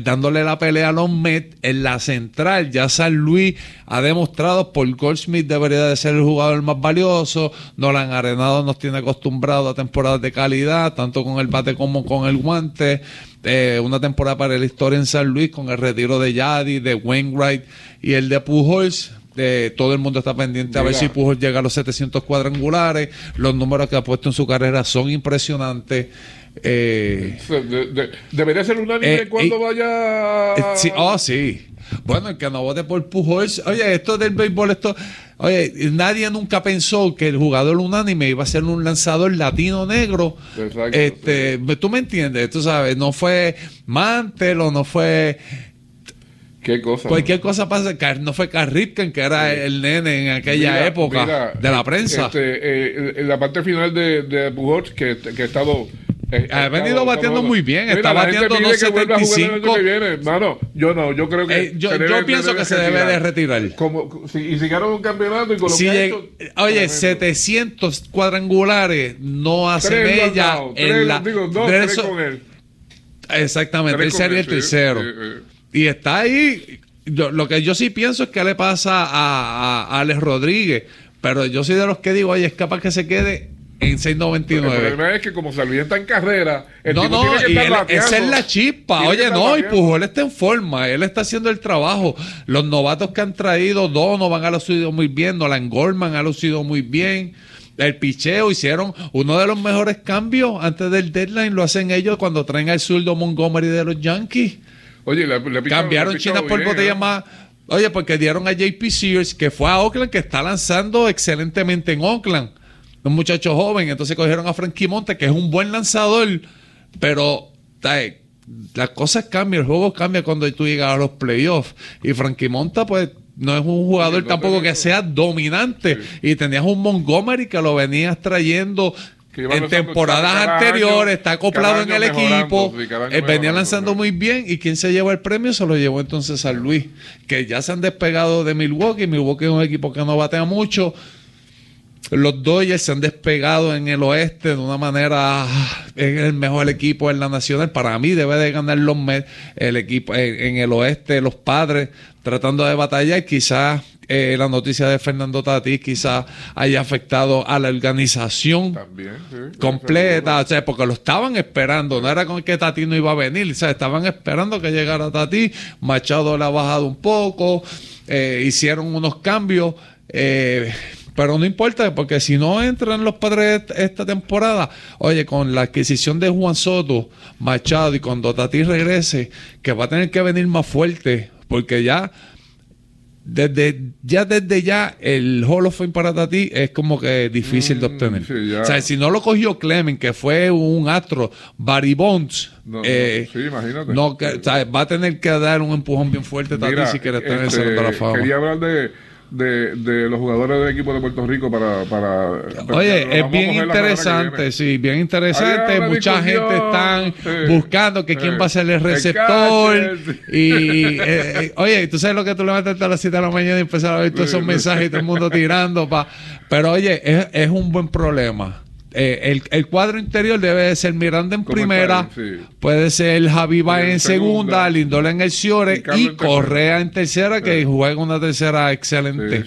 dándole la pelea a los Mets en la central. Ya San Luis ha demostrado por Goldsmith debería de ser el jugador más valioso. Nolan Arenado nos tiene acostumbrado a temporadas de calidad, tanto con el bate como con el guante. Eh, una temporada para la historia en San Luis con el retiro de Yadi, de Wainwright y el de Pujols. Eh, todo el mundo está pendiente a ver si Pujols llega a los 700 cuadrangulares. Los números que ha puesto en su carrera son impresionantes. Eh, De- de- debería ser unánime Eh, cuando eh, vaya. eh, sí, oh, sí. Bueno, el que no vote por Pujols, oye, esto del béisbol, esto, oye, nadie nunca pensó que el jugador unánime iba a ser un lanzador latino negro. Exacto, este, tú me entiendes, tú sabes, no fue Mantel o no fue Qué cosa. cualquier cosa pasa, no fue Carl Ripken, que era el nene en aquella Mira, época mira, de la prensa. este, en la parte final de, de Pujols, que, que ha estado. Eh, Ha venido bateando muy bien, Mira, está bateando pide que vuelva a jugar el año 2.75. que viene. Mano, yo no, yo creo que. Eh, yo- pienso que se debe de retirar. Como, si, y si gana un campeonato y con lo ha hecho, oye, tremendo. 700 cuadrangulares no hace Tres lo han mella dado, en tres, la. digo, dos, de tres eso- con él. Exactamente, Tres él sería el tercero. Y está ahí. Yo- lo que yo sí pienso es que le pasa a, a Alex Rodríguez. Pero yo soy de los que digo, oye, es capaz que se quede en El 6.99. problema es que como Salvi está en carrera, el No, tipo no, tiene que y estar él- bateando. esa es la chispa. Oye, no, y. Pujol está en forma. Él está haciendo el trabajo. Los novatos que han traído, Donovan ha lucido muy bien, Nolan Gorman ha lucido muy bien. El picheo hicieron uno de los mejores cambios antes del deadline. Lo hacen ellos cuando traen al zurdo Montgomery de los Yankees. Oye, le, le ha pichado- Cambiaron le China por botella ¿eh? más. Oye, porque dieron a JP Sears, que fue a Oakland, que está lanzando excelentemente en Oakland. Un muchacho joven. Entonces cogieron a Frankie Monte, que es un buen lanzador, pero las cosas cambian, el juego cambia cuando tú llegas a los playoffs. Y Frankie Monta, pues, no es un jugador tampoco que sea dominante. Y tenías un Montgomery que lo venías trayendo en temporadas anteriores, está acoplado en el equipo, eh, venía lanzando muy bien. Y quien se llevó el premio se lo llevó entonces a Luis, que ya se han despegado de Milwaukee, Milwaukee es un equipo que no batea mucho, los Dodgers se han despegado en el oeste de una manera. Es el mejor equipo en la nacional. Para mí debe de ganar los Mets. El equipo en, el oeste, los padres tratando de batallar. Quizás eh, la noticia de Fernando Tatís quizás haya afectado a la organización completa. O sea, porque lo estaban esperando. No era con que Tatís no iba a venir. O sea, estaban esperando que llegara Tatís. Machado le ha bajado un poco. Eh, hicieron unos cambios. Eh, pero no importa, porque si no entran los padres esta temporada, oye, con la adquisición de Juan Soto, Machado y cuando Tati regrese, que va a tener que venir más fuerte, porque ya desde ya desde ya el Hall of Fame para Tati es como que difícil de mm, obtener. o sea, si no lo cogió Clement, que fue un astro, Barry Bonds, no, eh, sí, imagínate. No, que, o sea, va a tener que dar un empujón bien fuerte Tati si quiere estar en el Salón de la Fama. Quería hablar de de, de los jugadores del equipo de Puerto Rico para... para Oye, es bien interesante, sí, bien interesante. Mucha gente está buscando que quién va a ser el receptor. y, eh, eh, oye, tú sabes lo que tú levantaste a las 7 de la mañana y empezar a ver todos esos mensajes y todo el mundo tirando. Pa, pero oye, es, es un buen problema eh, el, cuadro interior debe de ser Miranda en primera, puede ser Javi en, segunda, Lindola en el Ciore y, Correa en tercera, que juega una tercera excelente.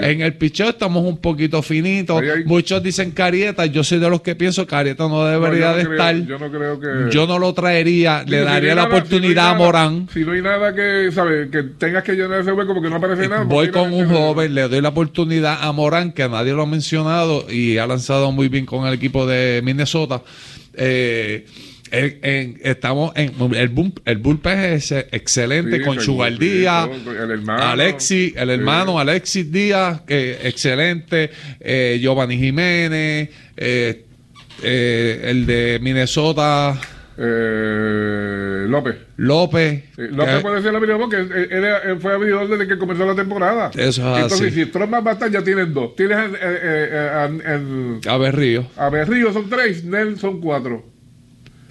En el picheo estamos un poquito finitos. Muchos dicen Carieta, yo soy de los que pienso Carieta no debería de estar. Yo no creo que. Yo no lo traería, le daría la oportunidad a Morán. Si no hay nada que, ¿sabes? Que tengas que llenar ese hueco porque no aparece nada. Voy con un joven, le doy la oportunidad a Morán, que nadie lo ha mencionado y ha lanzado muy bien con el equipo de Minnesota. Eh, estamos en el, el bullpen es excelente con Sugar Díaz, Alexis, el hermano Alexis Díaz, que excelente, eh, Giovanni Jiménez, eh, el de Minnesota. Eh, López. López. López puede ser abridor porque él, fue abridor desde que comenzó la temporada. Eso es Entonces, si Stroman va a estar, ya tienen dos. Tienes el. A Berrío. A Berrío son tres, Nel son cuatro.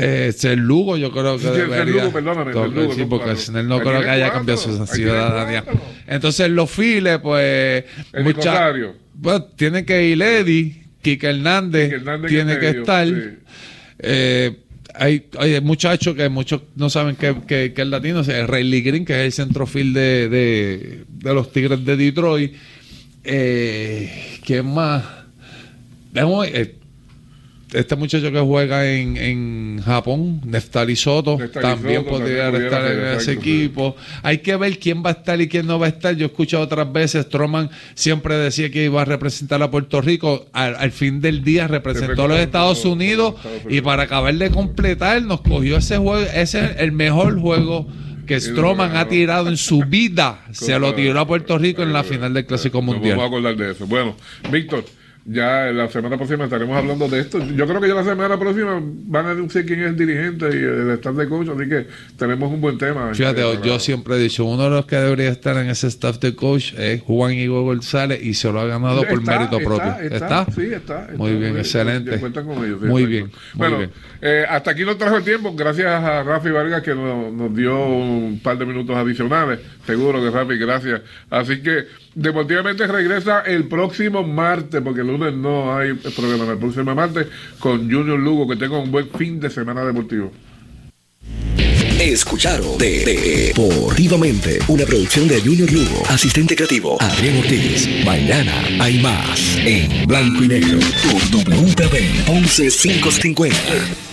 Eh, ser Lugo, yo creo que. Sí, debería. Lugo, perdóname. Lugo, sí, porque Snell no creo que haya cambiado su ciudadanía. Entonces, los files, pues. El mucha, pues, tiene que ir Eddie, Kike Hernández, Hernández tiene que, estar. Eh, hay, hay muchachos que muchos no saben que, que, que es latino, es Riley Green, que es el centrofil de, de, de los Tigres de Detroit. Eh, ¿Quién más? Eh, este muchacho que juega en, en Japón, Neftali Soto, también podría estar en ese equipo. Hay que ver quién va a estar y quién no va a estar. Yo he escuchado otras veces, Stroman siempre decía que iba a representar a Puerto Rico. Al, fin del día representó a los Estados Unidos y para acabar de completar nos cogió ese juego. Ese es el mejor juego que Stroman ha tirado en su vida. Se lo tiró a Puerto Rico en la final del Clásico Mundial. Vamos a acordar de eso. Bueno, Víctor. Ya la semana próxima estaremos hablando de esto. Yo creo que ya la semana próxima van a decir quién es el dirigente y el staff de coach, así que tenemos un buen tema. Fíjate, yo siempre he dicho, uno de los que debería estar en ese staff de coach es Juan Hugo González y se lo ha ganado por mérito propio. Está, Sí, está. muy bien, excelente. muy bien. bueno, eh, hasta aquí nos trajo el tiempo. Gracias a Rafi Vargas que nos, nos dio un par de minutos adicionales. Seguro que Rafi, gracias. Así que Deportivamente regresa el próximo martes, porque el lunes no hay problema. El próximo martes con Junior Lugo, que tenga un buen fin de semana deportivo. Escucharon de, Deportivamente, una producción de Junior Lugo, asistente creativo Adrián Ortiz. Mañana hay más en blanco y negro por WTV 11550.